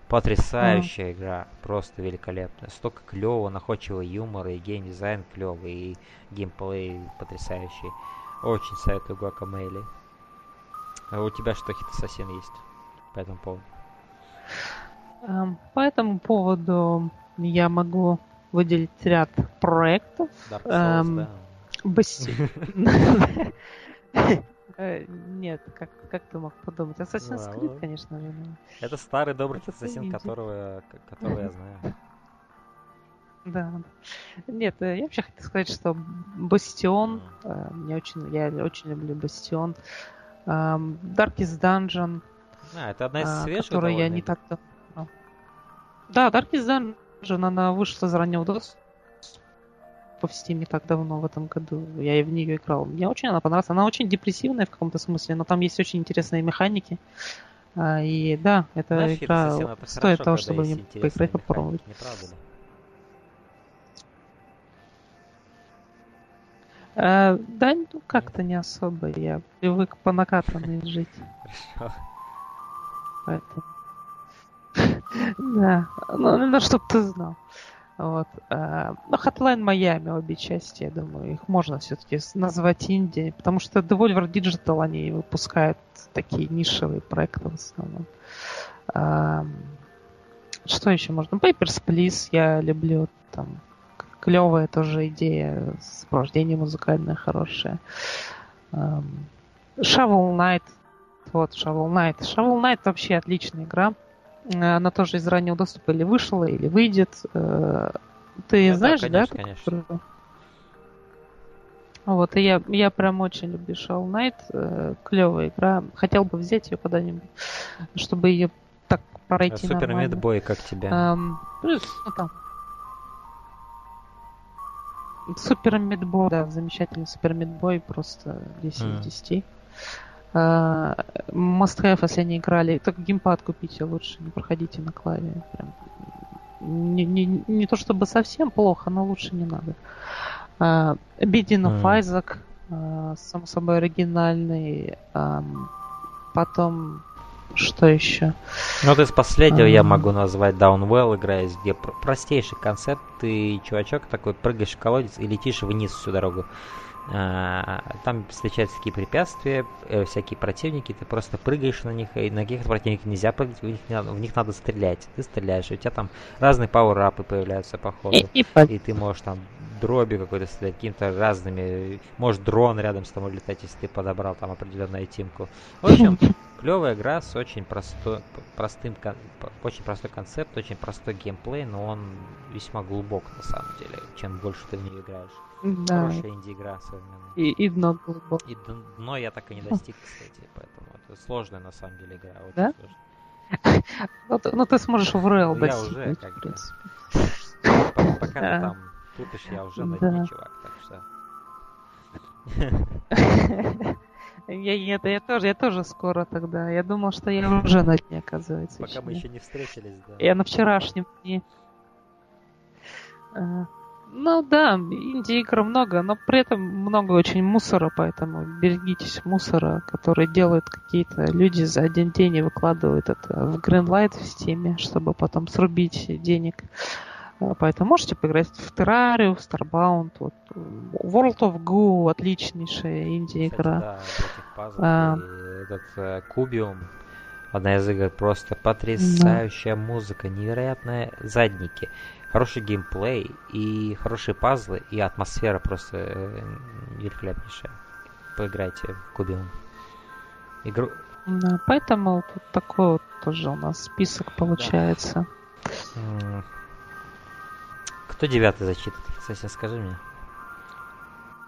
Потрясающая mm. игра, просто великолепная. Столько клевого, находчивого юмора, и геймдизайн клевый, и геймплей потрясающий. Очень советую Guacamele. А у тебя что, хит ассасин есть? По этому поводу? Эм, по этому поводу я могу выделить ряд проектов. Эм, э, нет, как, как ты мог подумать? Assassin's Creed, конечно. Это старый добрый ассасин, которого, которого я знаю. Да. Нет, э, я вообще хотел сказать, что Бастион, э, мне очень, я очень люблю Бастион. Эм, Darkest Dungeon, а, это одна из а, свежих, которую я не так давно. Да, Darkest Dungeon, она вышла из раннего доступа в Steam не так давно, в этом году. Я и в нее играл. Мне очень она понравилась. Она очень депрессивная в каком-то смысле, но там есть очень интересные механики. А, и да, эта Знаешь, игра это стоит хорошо, того, чтобы мне поиграть, попробовать. Не правда ли? А, да, ну как-то не особо. Я привык по накатанной жить. Хорошо. Поэтому... Да, ну, ну чтобы ты знал. Вот. А, ну, Hotline Miami, обе части, я думаю, их можно все-таки назвать Индией, потому что Devolver Digital, они выпускают такие нишевые проекты в основном. А, что еще можно? Papers, Please я люблю. Там клевая тоже идея, сопровождение музыкальное хорошее. Shovel Knight вот, Shovel Knight. Shovel Knight вообще отличная игра. Э, она тоже из раннего доступа или вышла, или выйдет. Э, ты да, знаешь, да? Конечно, да? конечно. Вот, и я, я прям очень люблю Shovel Knight. Э, клевая игра. Хотел бы взять ее куда-нибудь, чтобы ее так пройти Супер Мидбой как тебя? Эм, ну, там. Супер Мидбой, да, замечательный Супер Мидбой, просто 10 из 10. Uh, must have, если не играли. Только геймпад купите лучше, не проходите на клаве. Прям. Не, не, не то чтобы совсем плохо, но лучше не надо. Uh, Бедин of mm. Isaac, uh, само собой оригинальный. Потом что еще? Ну, вот из последнего uh, я могу назвать Downwell, играя, где простейший концепт. Ты, чувачок, такой прыгаешь в колодец и летишь вниз всю дорогу. А, там встречаются такие препятствия, э, всякие противники, ты просто прыгаешь на них, и на каких-то противников нельзя прыгать, в них, в них надо стрелять. Ты стреляешь, и у тебя там разные пауэрапы появляются по ходу. И, и, и ты можешь там дроби какой-то стрелять, какими-то разными. Может дрон рядом с тобой летать, если ты подобрал там определенную тимку. В общем, клевая игра с очень простой, простым, очень простой концепт, очень простой геймплей, но он весьма глубок на самом деле, чем больше ты в нее играешь. Да. Хорошая инди-игра современная. И, и дно глубоко. И дно я так и не достиг, кстати, поэтому это сложная на самом деле игра, очень да? сложная. Ну, ты, ну ты сможешь в Рейл ну, Я уже, как бы. Пока ты там тупишь, я уже на дне, чувак, так что... Я, я, я, тоже, я тоже скоро тогда. Я думал, что я уже на дне, оказывается. Пока мы еще не встретились, да. Я на вчерашнем дне. Ну да, инди-игр много, но при этом много очень мусора, поэтому берегитесь мусора, который делают какие-то люди за один день и выкладывают это в Greenlight в стиме, чтобы потом срубить денег. А, поэтому можете поиграть в Terraria, в Starbound, вот, World of Go отличнейшая инди-игра. Да, а... этот э, Кубиум, одна из игр, просто потрясающая да. музыка, невероятные задники хороший геймплей и хорошие пазлы, и атмосфера просто э, великолепнейшая. Поиграйте в Кубиум. Игру... Да, поэтому тут такой вот тоже у нас список получается. Да. Кто девятый зачитает? Кстати, скажи мне.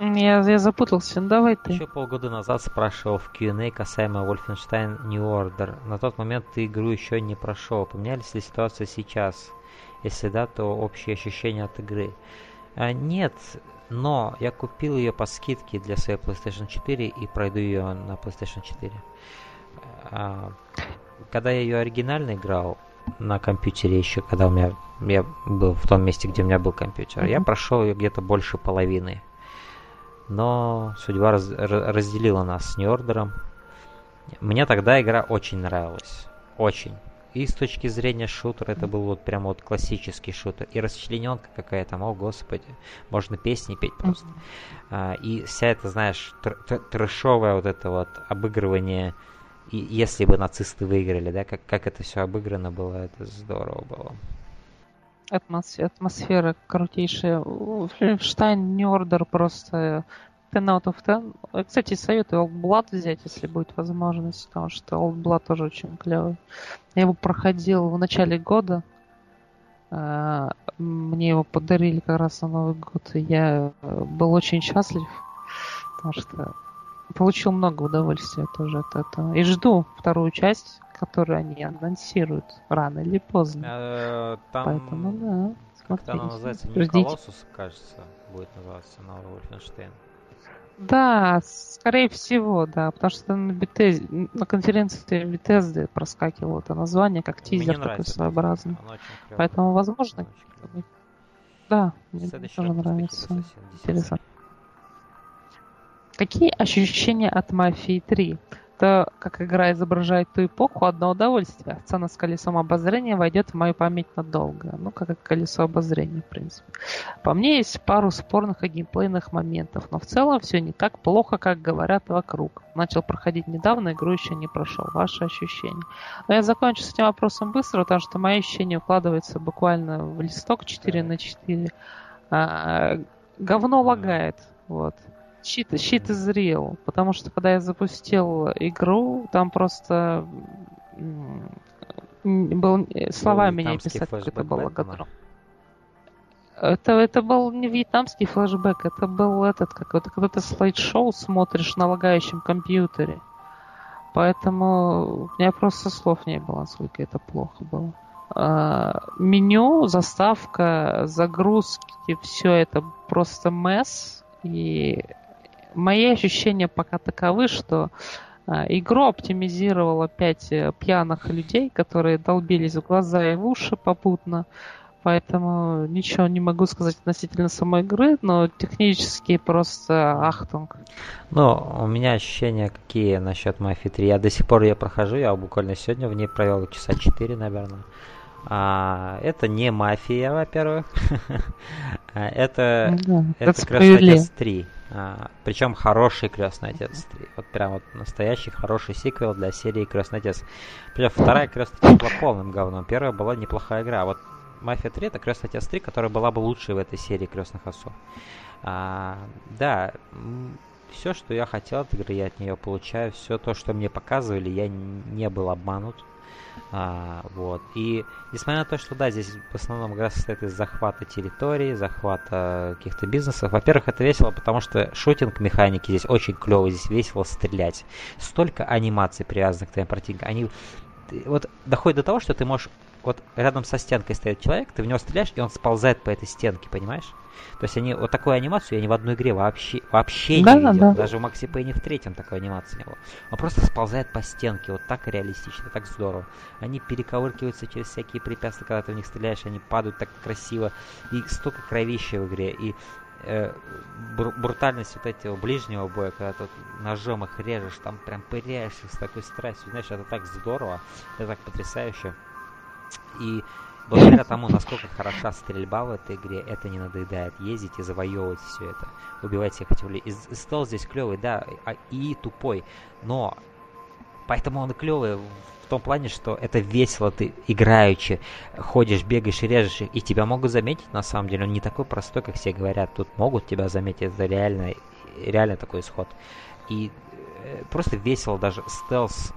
Я, я запутался, ну давай ты. Еще полгода назад спрашивал в Q&A касаемо Wolfenstein New Order. На тот момент ты игру еще не прошел. Поменялись ли ситуация сейчас? Если да, то общие ощущения от игры. А, нет, но я купил ее по скидке для своей PlayStation 4 и пройду ее на PlayStation 4. А, когда я ее оригинально играл на компьютере еще, когда у меня я был в том месте, где у меня был компьютер, mm-hmm. я прошел ее где-то больше половины. Но судьба раз, разделила нас с Нью-Ордером. Мне тогда игра очень нравилась. Очень. И с точки зрения шутера это был вот прям вот классический шутер. И расчлененка какая там, о господи, можно песни петь просто. А, и вся эта, знаешь, тр- тр- трэшовое вот это вот обыгрывание, и если бы нацисты выиграли, да, как, как это все обыграно было, это здорово было. Атмосфера, атмосфера крутейшая. Штайн Нёрдер просто 10 out of 10. Кстати, советую Old Blood взять, если будет возможность, потому что Old Blood тоже очень клевый. Я его проходил в начале года. А, мне его подарили как раз на Новый год, и я был очень счастлив, потому что получил много удовольствия тоже от этого. И жду вторую часть, которую они анонсируют рано или поздно. Э, там... Поэтому, да. Как она называется? Не Колоссус, кажется, будет называться новый Wolfenstein. Да, скорее всего, да, потому что на, Бетез... на конференции Bethesda проскакивало это название как тизер такой своеобразный. Поэтому, возможно, да, мне тоже нравится. Интересно. Какие ощущения от Мафии 3? То, как игра изображает ту эпоху, одно удовольствие. Сцена с колесом обозрения войдет в мою память надолго. Ну, как и колесо обозрения, в принципе. По мне, есть пару спорных и геймплейных моментов, но в целом все не так плохо, как говорят вокруг. Начал проходить недавно, игру еще не прошел. Ваши ощущения. Но я закончу с этим вопросом быстро, потому что мои ощущения укладываются буквально в листок 4 на 4. А, говно лагает. Вот щит, щит изрел, потому что когда я запустил игру, там просто был словами не описать, как это было готово. Это, это был не вьетнамский флешбэк, это был этот, как вот когда ты слайд-шоу смотришь на лагающем компьютере. Поэтому у меня просто слов не было, насколько это плохо было. А, меню, заставка, загрузки, все это просто месс. И мои ощущения пока таковы, что а, игру оптимизировало пять э, пьяных людей, которые долбились в глаза и в уши попутно. Поэтому ничего не могу сказать относительно самой игры, но технически просто ахтунг. Ну, у меня ощущения какие насчет Мафии 3. Я до сих пор ее прохожу, я буквально сегодня в ней провел часа 4, наверное. А, это не мафия, во-первых. А, это, ну это Крестный Отец 3. А, причем хороший Крестный Отец 3. Вот прям вот настоящий хороший сиквел для серии Крестный Отец. Причем вторая Крестный Отец была полным говном. Первая была неплохая игра. А вот Мафия 3 это Крестный Отец 3, которая была бы лучшей в этой серии Крестных Отцов. А, да, все, что я хотел от игры, я от нее получаю. Все то, что мне показывали, я не был обманут. А, вот. И несмотря на то, что да, здесь в основном игра состоит из захвата территории, захвата каких-то бизнесов. Во-первых, это весело, потому что шутинг механики здесь очень клевый, здесь весело стрелять. Столько анимаций привязанных к твоим противникам. Они вот доходит до того, что ты можешь вот рядом со стенкой стоит человек, ты в него стреляешь, и он сползает по этой стенке, понимаешь? То есть они вот такую анимацию я ни в одной игре вообще, вообще да, не видел. Да. Даже в Макси Пейне в третьем такой анимации не было. Он просто сползает по стенке, вот так реалистично, так здорово. Они перековыркиваются через всякие препятствия, когда ты в них стреляешь, они падают так красиво. И столько кровища в игре. И э, брутальность вот этого ближнего боя, когда ты ножом их режешь, там прям пыряешь их с такой страстью. Знаешь, это так здорово, это так потрясающе. И благодаря тому, насколько хороша стрельба в этой игре, это не надоедает ездить и завоевывать все это. Убивать всех этих людей. И стол здесь клевый, да, а, и тупой. Но поэтому он клевый в том плане, что это весело, ты играючи, ходишь, бегаешь режешь, и тебя могут заметить, на самом деле, он не такой простой, как все говорят, тут могут тебя заметить, это реально, реально такой исход. И э, просто весело даже стелс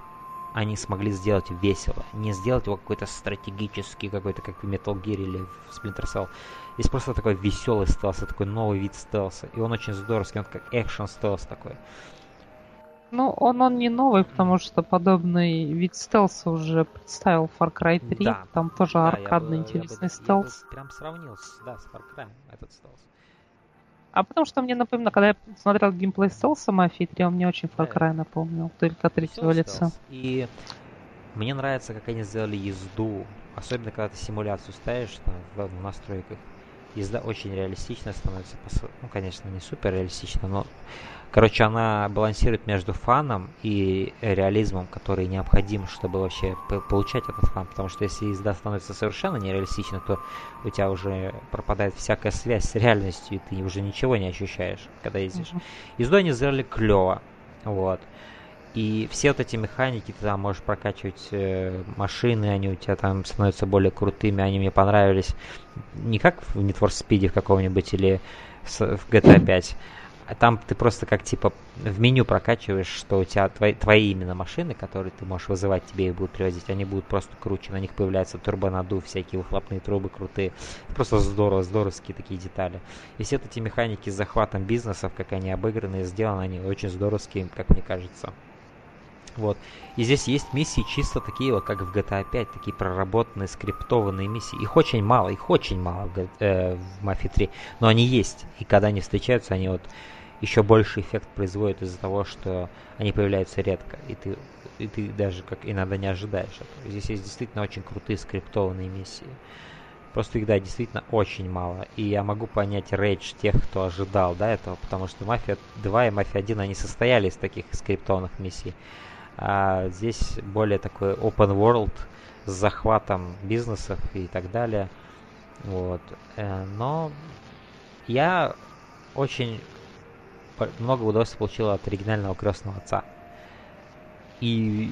они смогли сделать весело, не сделать его какой-то стратегический, какой-то как в Metal Gear или в Splinter Cell. Здесь просто такой веселый стелс, такой новый вид стелса, и он очень здоровский, он как экшен стелс такой. Ну, он, он не новый, потому что подобный вид стелса уже представил Far Cry 3. Да. Там тоже да, аркадный я бы, интересный я бы, стелс. Я бы прям сравнил с, да, с Far Cry этот стелс. А потому что мне напомнило, когда я смотрел геймплей стелса Мафии 3, он мне очень Far Cry напомнил, только третьего лица. И мне нравится, как они сделали езду, особенно когда ты симуляцию ставишь там, в настройках. Езда очень реалистичная становится, ну, конечно, не супер реалистично, но Короче, она балансирует между фаном и реализмом, который необходим, чтобы вообще получать этот фан. Потому что если езда становится совершенно нереалистичной, то у тебя уже пропадает всякая связь с реальностью, и ты уже ничего не ощущаешь, когда ездишь. Uh-huh. Езду они сделали клево. Вот. И все вот эти механики, ты там можешь прокачивать э, машины, они у тебя там становятся более крутыми, они мне понравились. Не как в Need for Speed в каком-нибудь или в GTA 5, а там ты просто как типа в меню прокачиваешь, что у тебя твои, твои именно машины, которые ты можешь вызывать, тебе их будут привозить, они будут просто круче, на них появляется турбонадув, всякие выхлопные трубы крутые. Просто здорово, здоровские такие детали. И все эти механики с захватом бизнесов, как они обыграны и сделаны, они очень здоровские, как мне кажется. Вот. И здесь есть миссии чисто такие вот, как в GTA 5, такие проработанные, скриптованные миссии. Их очень мало, их очень мало в, э, в Mafia 3, но они есть. И когда они встречаются, они вот еще больше эффект производят из-за того, что они появляются редко, и ты, и ты даже как иногда не ожидаешь этого. Здесь есть действительно очень крутые скриптованные миссии. Просто их, да, действительно очень мало. И я могу понять рейдж тех, кто ожидал, да, этого, потому что Мафия 2 и Мафия 1, они состояли из таких скриптованных миссий. А здесь более такой open world с захватом бизнесов и так далее. Вот. Э, но я очень много удовольствия получил от оригинального крестного отца. И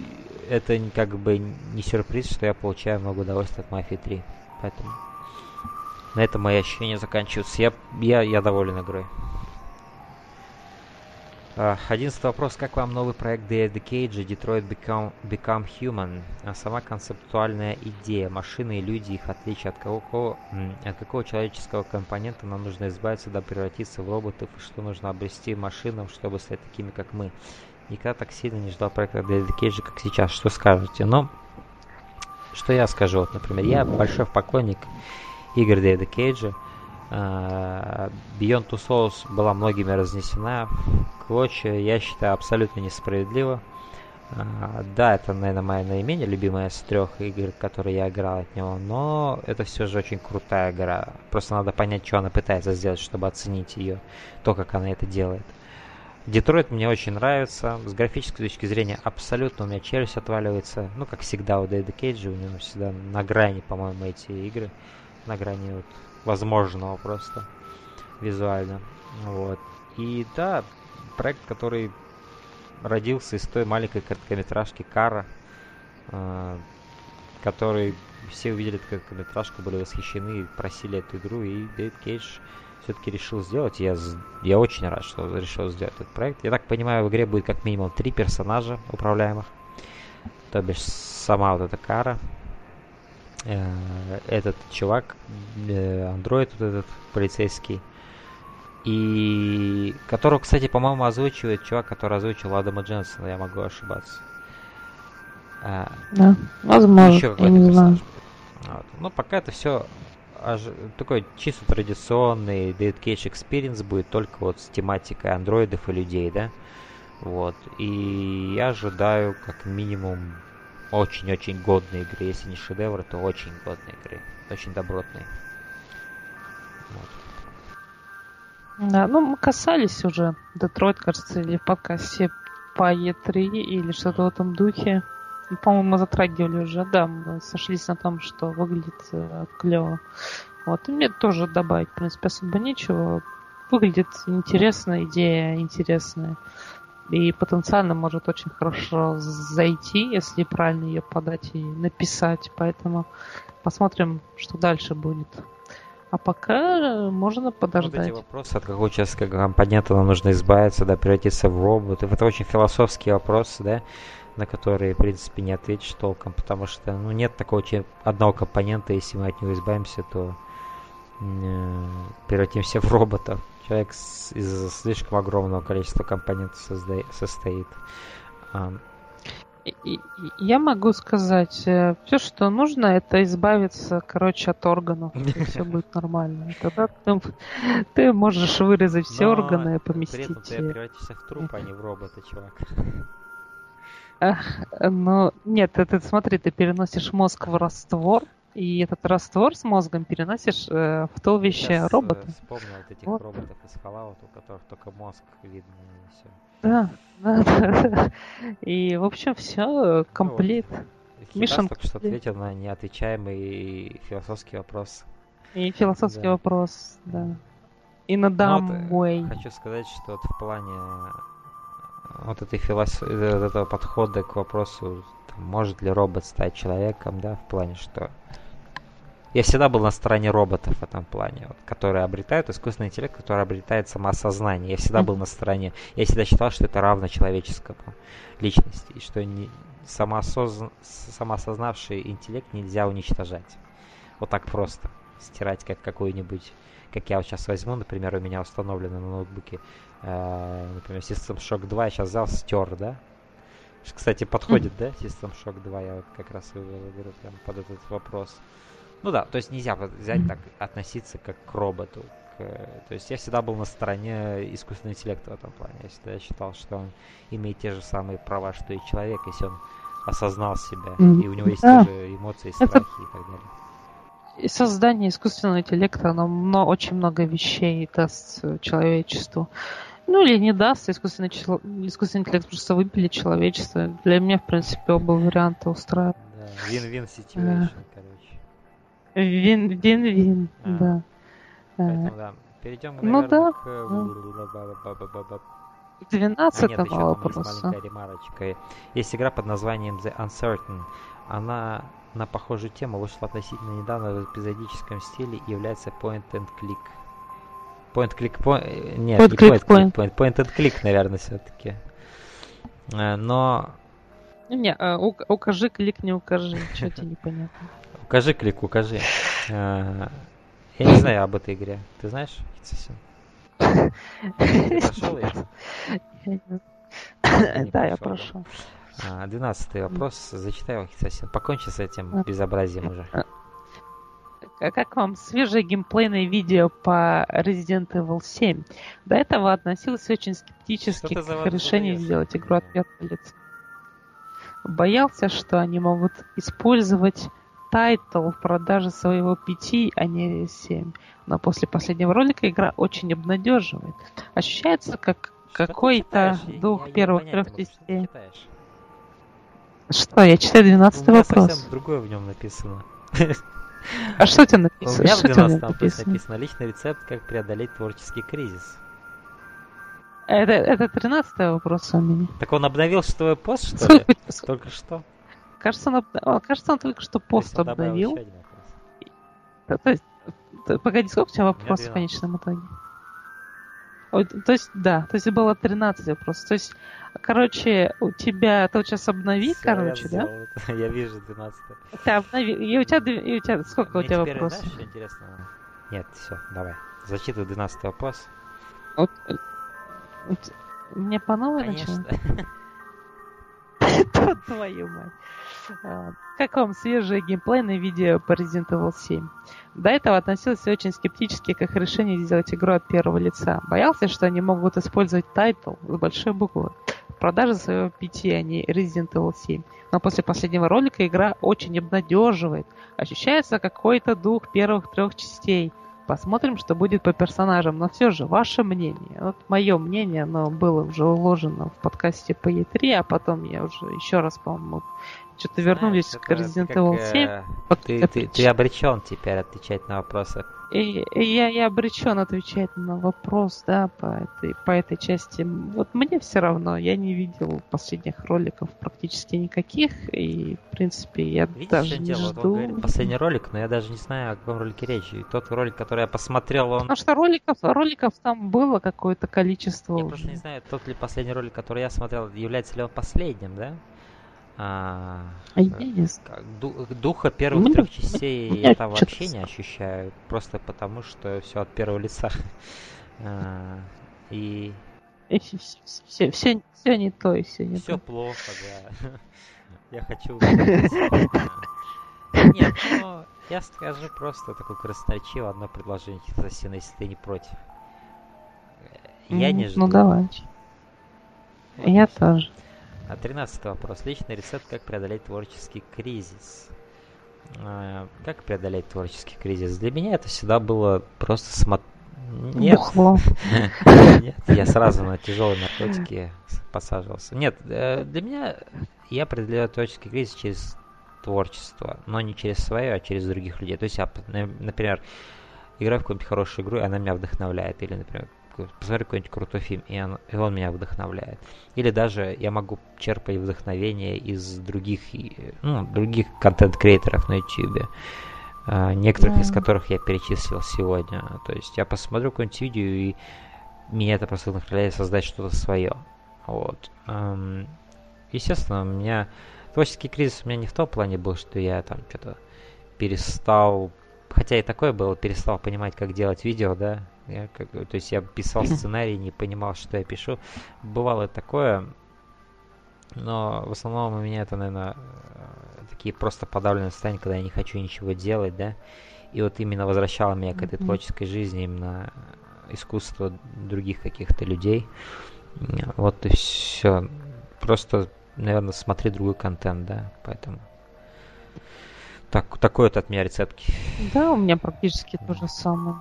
это как бы не сюрприз, что я получаю много удовольствия от Мафии 3. Поэтому на этом мои ощущения заканчиваются. Я, я, я доволен игрой. Одиннадцатый вопрос. Как вам новый проект Дэвида Кейджа Detroit Become, Become Human? А сама концептуальная идея. Машины и люди, их отличие от какого, от какого человеческого компонента нам нужно избавиться, да превратиться в роботов, и что нужно обрести машинам, чтобы стать такими, как мы. Никогда так сильно не ждал проекта Дэвида Кейджа, как сейчас. Что скажете? Ну, что я скажу? Вот, например, я большой поклонник игр Дэвида Кейджа. Uh, Beyond Two Souls была многими разнесена клочья, я считаю, абсолютно несправедливо. Uh, да, это, наверное, моя наименее любимая из трех игр, которые я играл от него, но это все же очень крутая игра. Просто надо понять, что она пытается сделать, чтобы оценить ее, то, как она это делает. Детройт мне очень нравится. С графической точки зрения абсолютно у меня челюсть отваливается. Ну, как всегда у Дэйда Кейджа, у него всегда на грани, по-моему, эти игры. На грани вот возможного просто визуально. Вот. И да, проект, который родился из той маленькой короткометражки Кара, э, который все увидели эту короткометражку, были восхищены просили эту игру, и Дэвид Кейдж все-таки решил сделать. Я, я очень рад, что решил сделать этот проект. Я так понимаю, в игре будет как минимум три персонажа управляемых. То бишь сама вот эта Кара, этот чувак, э, андроид вот этот полицейский, и которого, кстати, по-моему, озвучивает чувак, который озвучил Адама Дженсона, я могу ошибаться. А, да, возможно, еще я не знаю. Вот. Но пока это все такой чисто традиционный Dead Cage Experience будет только вот с тематикой андроидов и людей, да? Вот. И я ожидаю как минимум очень-очень годной игры. Если не шедевр, то очень годной игры. Очень добротной. Вот. Да, ну мы касались уже Детройт, кажется, или в подкасте по E3 или что-то в этом духе. По-моему, мы затрагивали уже, да, мы сошлись на том, что выглядит э, клево. Вот, и мне тоже добавить, в принципе, особо нечего. Выглядит интересная идея, интересная. И потенциально может очень хорошо зайти, если правильно ее подать и написать. Поэтому посмотрим, что дальше будет. А пока можно подождать. Вот эти вопросы, от какого участка компонента нам нужно избавиться, да, превратиться в робот. Это очень философские вопросы, да на которые, в принципе, не ответишь толком, потому что, ну, нет такого одного компонента, если мы от него избавимся, то э, превратимся в робота. Человек из слишком огромного количества компонентов созда- состоит. Я могу сказать, э, все, что нужно, это избавиться, короче, от органов, и все будет нормально. Тогда ты, ты можешь вырезать все Но органы и поместить. При этом ты превратишься в труп, а не в робота, чувак. Ну, нет, это смотри, ты переносишь мозг в раствор, и этот раствор с мозгом переносишь э, в туловище Сейчас, э, робота. вспомнил вот этих вот. роботов из Fallout, у которых только мозг видно и все. Да, да, да. И, в общем, все, комплит. Ну, Мишан только что ответил на неотвечаемый философский вопрос. И философский да. вопрос, да. И на dumb ну, way. Хочу сказать, что вот в плане вот этой философии, э, этого подхода к вопросу, там, может ли робот стать человеком, да, в плане, что я всегда был на стороне роботов в этом плане, вот, которые обретают искусственный интеллект, который обретает самоосознание. Я всегда был на стороне, я всегда считал, что это равно человеческому личности, и что не, самоосозн... самоосознавший интеллект нельзя уничтожать. Вот так просто. Стирать как какую-нибудь, как я вот сейчас возьму, например, у меня установлено на ноутбуке Э, например, System Shock 2 я сейчас взял, стер, да? Кстати, подходит, да, System Shock 2, я вот как раз говорю прям под этот вопрос. Ну да, то есть нельзя взять так, относиться как к роботу. К, то есть я всегда был на стороне искусственного интеллекта в этом плане. Я всегда считал, что он имеет те же самые права, что и человек, если он осознал себя, и у него есть да. те же эмоции, страхи и так далее. И создание искусственного интеллекта, оно очень много вещей даст человечеству. Ну или не даст, искусственный, искусственный интеллект просто выпилит человечество. Для меня, в принципе, оба варианта устраивают. Да, win-win situation, короче. Вин-вин-вин, а. да. Поэтому, да. Перейдем, ну, наверное, да. к... 12 а, нет, вопроса. есть маленькая ремарочка. Есть игра под названием The Uncertain. Она на похожую тему вышла относительно недавно в эпизодическом стиле и является point and click. Point click point. Нет, point, не click, point, point. point. Point and click, наверное, все-таки. Э, но. Не, а, укажи клик, не укажи. Что тебе непонятно? Укажи клик, укажи. Э, я не знаю об этой игре. Ты знаешь, Ты прошел ее? Да, я прошел. Двенадцатый вопрос. Зачитай его, совсем. Покончи с этим безобразием уже. А как вам свежее геймплейное видео по Resident Evil 7? До этого относился очень скептически к решению сделать игру от первого лица. Боялся, что они могут использовать title в продаже своего P.T., а не 7. Но после последнего ролика игра очень обнадеживает. Ощущается как какой-то дух первых трех частей. Что, я читаю 12 вопрос. совсем другое в нем написано. А что тебе написано? У меня в 12 написано? написано личный рецепт, как преодолеть творческий кризис. Это, это 13 вопрос у меня. Так он обновил твой пост, что ли? Только что? Кажется, он, кажется, он только что пост обновил. То, то есть, погоди, сколько у тебя вопросов в конечном итоге? То есть, да, то есть было 13 вопросов. То есть, короче, у тебя, ты вот сейчас обнови, Все, короче, я да? Я вижу 12 Ты обнови, и у тебя, и у тебя сколько Мне у тебя вопросов? Знаешь, интересно? Нет, все, давай. Зачитывай 12 вопрос. Вот, мне по новой Конечно. Твою мать. А, как вам свежее геймплейное видео по Resident Evil 7? До этого относился очень скептически к их решению сделать игру от первого лица. Боялся, что они могут использовать title с большой буквы. Продажи своего P.T., а не Resident Evil 7. Но после последнего ролика игра очень обнадеживает. Ощущается какой-то дух первых трех частей – Посмотрим, что будет по персонажам. Но все же, ваше мнение. Вот мое мнение, оно было уже уложено в подкасте по E3, а потом я уже еще раз, по-моему, что-то вернулись к Resident Evil 7. Э, ты, ты, ты обречен теперь отвечать на вопросы. И, и я, я обречен отвечать на вопрос, да, по этой, по этой части. Вот мне все равно, я не видел последних роликов практически никаких, и, в принципе, я Видишь, даже не дело? жду. Вот последний ролик, но я даже не знаю, о каком ролике речь. И тот ролик, который я посмотрел, он... Потому что роликов, роликов там было какое-то количество Я уже. просто не знаю, тот ли последний ролик, который я смотрел, является ли он последним, да? А, духа первых трех частей я там вообще не ощущаю, просто потому что все от первого лица. А, и... Все, все, все, все не то, и все не все то. Все плохо, да. Я хочу... Нет, ну, я скажу просто такое красноречиво одно предложение, Ассасина, если ты не против. Я не жду. Ну, давай. Я тоже. А тринадцатый вопрос. Личный рецепт, как преодолеть творческий кризис. А, как преодолеть творческий кризис? Для меня это всегда было просто смотреть... Нет. Нет, я сразу на тяжелые наркотики посаживался. Нет, э, для меня я преодолеваю творческий кризис через творчество, но не через свое, а через других людей. То есть я, например, играю в какую-нибудь хорошую игру, и она меня вдохновляет. Или, например, посмотрю какой-нибудь крутой фильм, и он, и он меня вдохновляет. Или даже я могу черпать вдохновение из других, ну, других контент-креаторов на YouTube, а, некоторых yeah. из которых я перечислил сегодня. То есть я посмотрю какое-нибудь видео, и меня это просто вдохновляет создать что-то свое. Вот. Естественно, у меня творческий кризис у меня не в том плане был, что я там что-то перестал хотя и такое было, перестал понимать, как делать видео, да, я, как, то есть я писал сценарий, не понимал, что я пишу. Бывало такое, но в основном у меня это, наверное, такие просто подавленные состояния, когда я не хочу ничего делать, да. И вот именно возвращало меня к этой творческой жизни, именно искусство других каких-то людей. Вот и все. Просто, наверное, смотри другой контент, да, поэтому. Так, такой вот от меня рецепт. Да, у меня практически то же самое.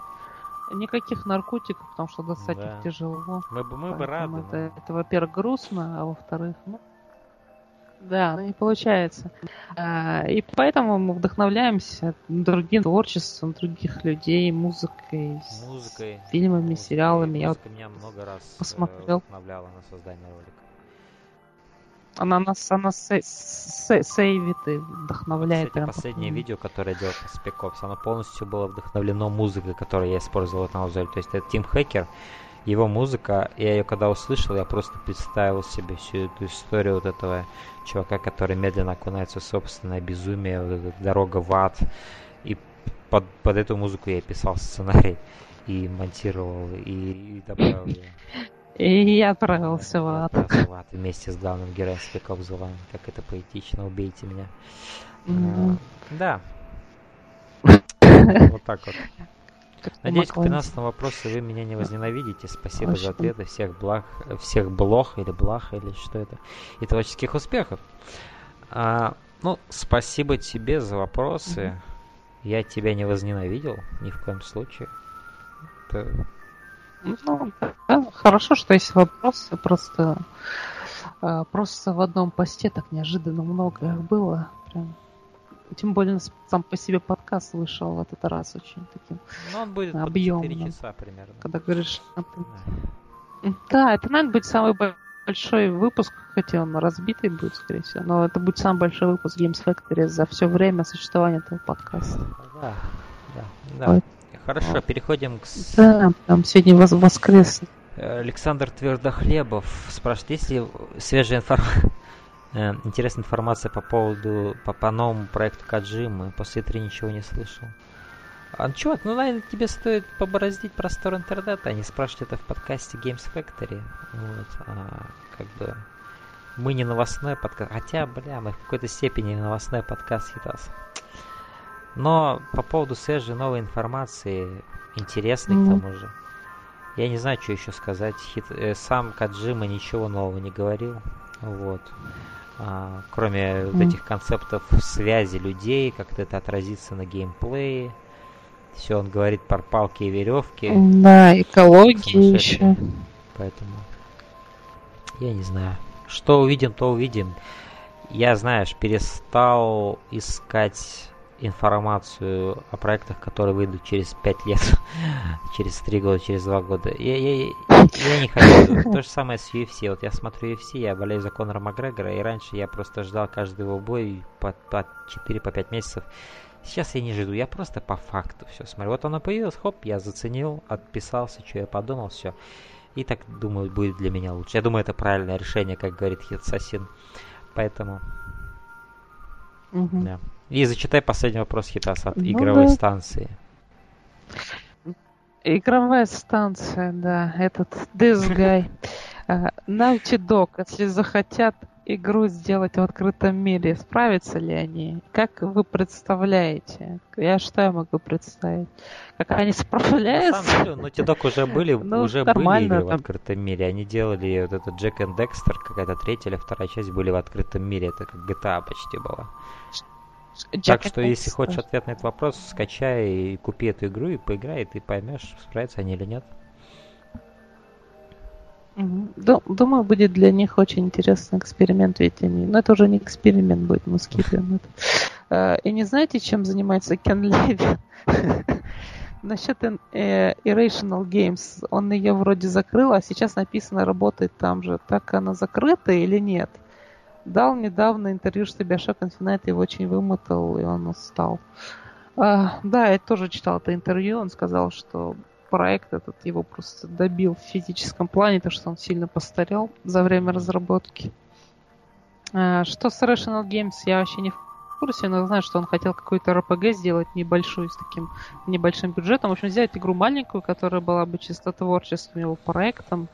Никаких наркотиков, потому что достать да. их тяжело. Мы бы, мы бы рады. Это, но... это, во-первых, грустно, а во-вторых, ну, да, ну не получается. А, и поэтому мы вдохновляемся другим творчеством других людей, музыкой, музыкой фильмами, музыкой, сериалами. Я вот меня много раз э, посмотрел. вдохновляла на создание ролика. Она нас, она сейвит и вдохновляет. Кстати, последнее по... видео, которое я делал по Spec Ops, оно полностью было вдохновлено музыкой, которую я использовал на обзоре. То есть это Тим Хекер, его музыка, я ее когда услышал, я просто представил себе всю эту историю вот этого чувака, который медленно окунается в собственное безумие, вот эта дорога в ад. И под, под эту музыку я писал сценарий и монтировал, и, и добавил ее. И я отправился в ад. в ад вместе с главным героем The Line. Как это поэтично, убейте меня. Mm-hmm. А, да. вот так вот. Надеюсь, к 15 вопросу вы меня не возненавидите. Спасибо Очень. за ответы. Всех благ, всех блох или блах, или что это. И творческих успехов. А, ну, спасибо тебе за вопросы. Mm-hmm. Я тебя не возненавидел ни в коем случае. Это ну, да, хорошо, что есть вопросы, просто а, просто в одном посте так неожиданно много их было. Прям. Тем более сам по себе подкаст вышел в этот раз очень таким Ну, он будет объемным. часа примерно. Когда говоришь... Да. да, это, наверное, будет самый большой выпуск, хотя он разбитый будет, скорее всего, но это будет самый большой выпуск Games Factory за все время существования этого подкаста. Да, да, да. Хорошо, переходим к... Да, там сегодня воз воскресный. Александр Твердохлебов спрашивает, есть ли свежая информация, э, интересная информация по поводу, по, по новому проекту Каджимы? После три ничего не слышал. А, чувак, ну, наверное, тебе стоит побороздить простор интернета, а не спрашивать это в подкасте Games Factory. Вот, а, как бы... мы не новостной подкаст. Хотя, бля, мы в какой-то степени новостной подкаст Хитас. Но по поводу свежей новой информации, интересной mm-hmm. к тому же, я не знаю, что еще сказать. Хит, э, сам Каджима ничего нового не говорил. Вот. А, кроме mm. вот этих концептов связи людей, как это отразится на геймплее. Все, он говорит про палки и веревки. Да, экология еще. Поэтому я не знаю. Что увидим, то увидим. Я, знаешь, перестал искать информацию о проектах, которые выйдут через 5 лет, через 3 года, через 2 года. Я, я, я не хочу. То же самое с UFC. Вот я смотрю UFC, я болею за Конора Макгрегора, и раньше я просто ждал каждый его бой по, по 4-5 по месяцев. Сейчас я не жду, я просто по факту все смотрю. Вот оно появилось, хоп, я заценил, отписался, что я подумал, все. И так, думаю, будет для меня лучше. Я думаю, это правильное решение, как говорит Хитсасин. Поэтому... Угу. Да. И зачитай последний вопрос Хитас от ну, игровой да. станции. Игровая станция, да, этот This Guy. Uh, Naughty Dog, если захотят игру сделать в открытом мире, справятся ли они? Как вы представляете? Я что я могу представить? Как они справляются? На самом деле, Naughty Dog уже были, ну, уже были игры в открытом мире. Они делали вот этот Jack and Dexter, какая-то третья или вторая часть были в открытом мире. Это как GTA почти была. Так что, если хочешь ответ на этот вопрос, скачай и купи эту игру и поиграй, и ты поймешь, справятся они или нет. Думаю, будет для них очень интересный эксперимент, ведь они... Но это уже не эксперимент будет, мы скипаем это. А, и не знаете, чем занимается Кен Леви? Насчет э, Irrational Games, он ее вроде закрыл, а сейчас написано, работает там же. Так она закрыта или нет? Дал недавно интервью, что Bioshock Infinite его очень вымотал, и он устал. А, да, я тоже читал это интервью. Он сказал, что проект этот его просто добил в физическом плане, то что он сильно постарел за время разработки. А, что с Rational Games, я вообще не в курсе, но знаю, что он хотел какой-то RPG сделать небольшую, с таким небольшим бюджетом. В общем, взять игру маленькую, которая была бы чисто творческим его проектом,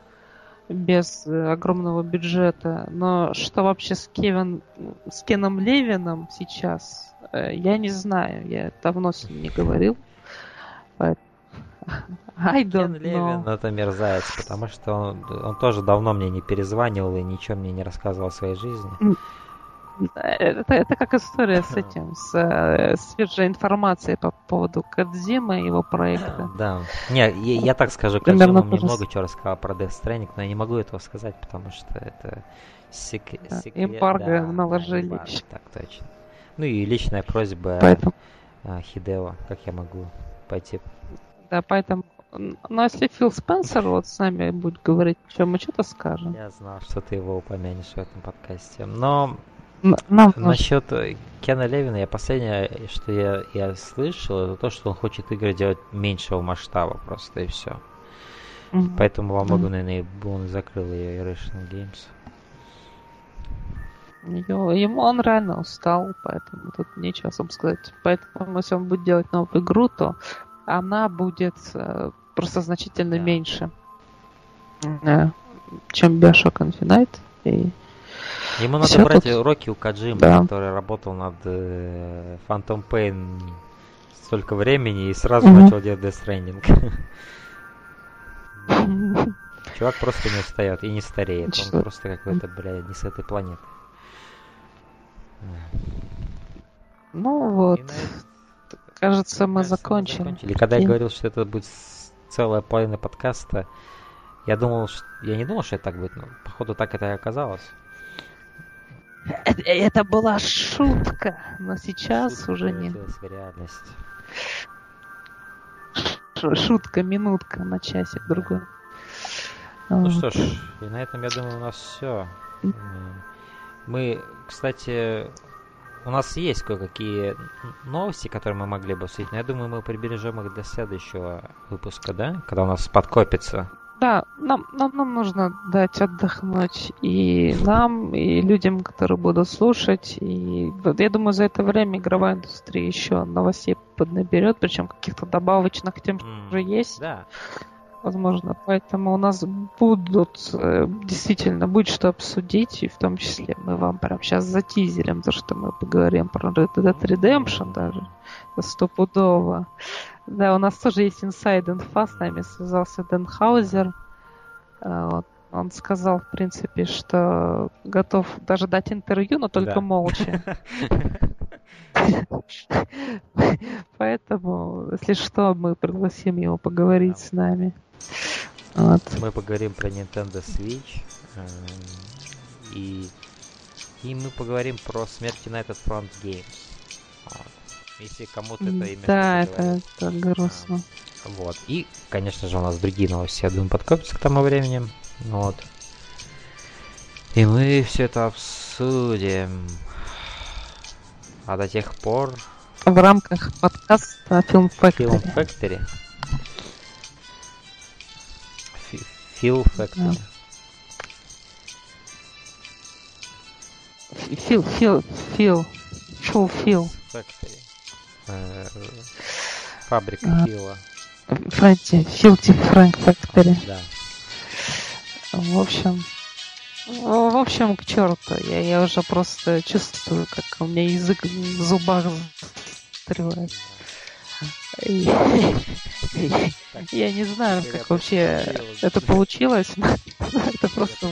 без э, огромного бюджета. Но что вообще с Кевин, с Кеном Левином сейчас, э, я не знаю. Я давно с ним не говорил. I don't Кен Левин это мерзавец, потому что он, он тоже давно мне не перезванивал и ничего мне не рассказывал о своей жизни. Это, это как история с этим, с э, свежей информацией по поводу Кадзимы и его проекта. Да. Не, я, я так скажу, Кадзима мне много чего рассказал про Death Stranding, но я не могу этого сказать, потому что это сек... да, секрет. Эмбарго да, наложили. Да, так точно. Ну и личная просьба Поэтому... А, Хидео, как я могу пойти. Да, поэтому но если Фил Спенсер вот с нами будет говорить, что мы что-то скажем. Я знал, что ты его упомянешь в этом подкасте. Но нам Насчет э, Кена Левина, я последнее, что я, я слышал, это то, что он хочет игры делать меньшего масштаба просто и все. Mm-hmm. Поэтому во многом, наверное, он закрыл ее Irrational Games. Ему он реально устал, поэтому тут нечего особо сказать. Поэтому, если он будет делать новую игру, то она будет э, просто значительно yeah. меньше, э, чем Bioshock Infinite. И Ему надо Все брать тут... уроки у Каджима, да. который работал над э, Phantom Pain столько времени и сразу mm-hmm. начал делать Death Stranding. Чувак просто не устает и не стареет. Он просто какой-то, блядь, не с этой планеты. Ну вот. Кажется, мы закончили. закончили. Когда я говорил, что это будет целая половина подкаста, я думал, что... я не думал, что это так будет, но походу так это и оказалось. Это была шутка, но сейчас шутка уже не. реальность. Шутка, минутка на часик другой. Ну вот. что ж, и на этом, я думаю, у нас все. Мы, кстати, у нас есть кое-какие новости, которые мы могли бы обсудить, но я думаю, мы прибережем их для следующего выпуска, да? Когда у нас подкопится. Да, нам, нам, нам нужно дать отдохнуть и нам, и людям, которые будут слушать. И я думаю, за это время игровая индустрия еще новостей поднаберет, причем каких-то добавочных тем, что mm, уже есть. Да. возможно. Поэтому у нас будут э, действительно будет что обсудить, и в том числе мы вам прямо сейчас затизерим, то, что мы поговорим про Red Dead Redemption даже стопудово. Да, у нас тоже есть инсайд инфа, с нами связался Дэн Хаузер. Э, вот. Он сказал, в принципе, что готов даже дать интервью, но только да. молча. Поэтому, если что, мы пригласим его поговорить с нами. Вот. Мы поговорим про Nintendo Switch. Э, и, и мы поговорим про смерть United Front Games. Если кому-то это имя Да, это, это грустно. А, вот. И, конечно же, у нас другие новости, я думаю, подкопятся к тому времени. Вот. И мы все это обсудим. А до тех пор... В рамках подкаста Film Factory. Film Factory. Фил Factory. Фил, Фил, Фил. Фил, Фил. Factory. Э, фабрика Фила. Франти, Филти Фрэнк Factory. Да. В общем, в общем, к черту. Я, я уже просто чувствую, как у меня язык в зубах застревает. Я не знаю, как вообще это получилось. Это просто.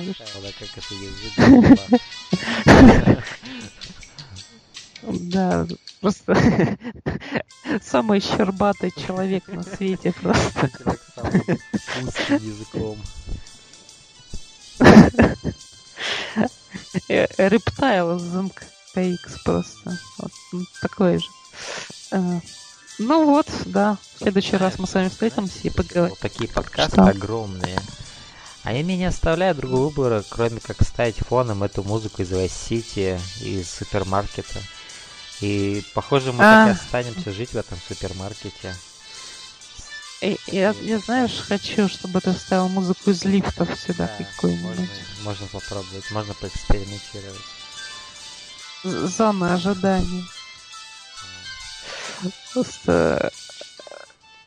Да, просто самый щербатый человек на свете просто. языком. Рептайл из MKX просто. Вот, такой же. А, ну вот, да. В следующий раз мы с вами встретимся и поговорим. Вот такие подкасты Что? огромные. А я мне не оставляю другого выбора, кроме как ставить фоном эту музыку из Vice City, из супермаркета. И, похоже, мы а... так и останемся жить в этом супермаркете. И, я, я, знаешь, хочу, чтобы ты ставил музыку из лифтов сюда да, какую-нибудь. Можно, можно попробовать, можно поэкспериментировать. Зона ожидания. Просто...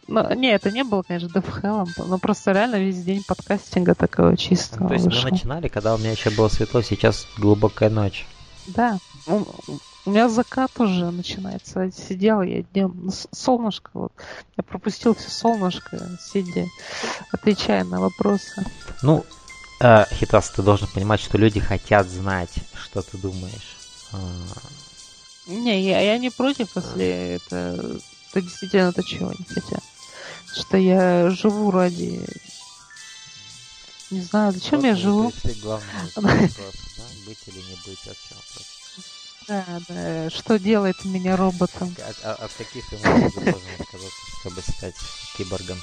Ну, не, это не было, конечно, DevHell, но просто реально весь день подкастинга такого чистого. Ну, то есть вышел. мы начинали, когда у меня еще было светло, сейчас глубокая ночь. Да. У меня закат уже начинается. Сидел я днем. Ну, солнышко вот. Я пропустил все солнышко, сидя, отвечая на вопросы. Ну, э, Хитас, ты должен понимать, что люди хотят знать, что ты думаешь. А. Не, я, я не против, если это, это действительно то, чего они хотят. Что я живу ради... Не знаю, зачем вот, я живу. Главный вопрос, да, быть или не быть, вообще вопрос. Да, да. Что делает меня роботом? От, от, от каких эмоций ты должен отказаться, чтобы стать киборгом?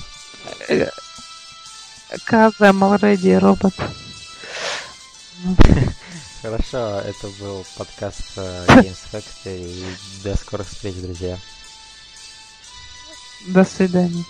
Каза Малреди робот. Хорошо, это был подкаст э, Games Factory. До скорых встреч, друзья. До свидания.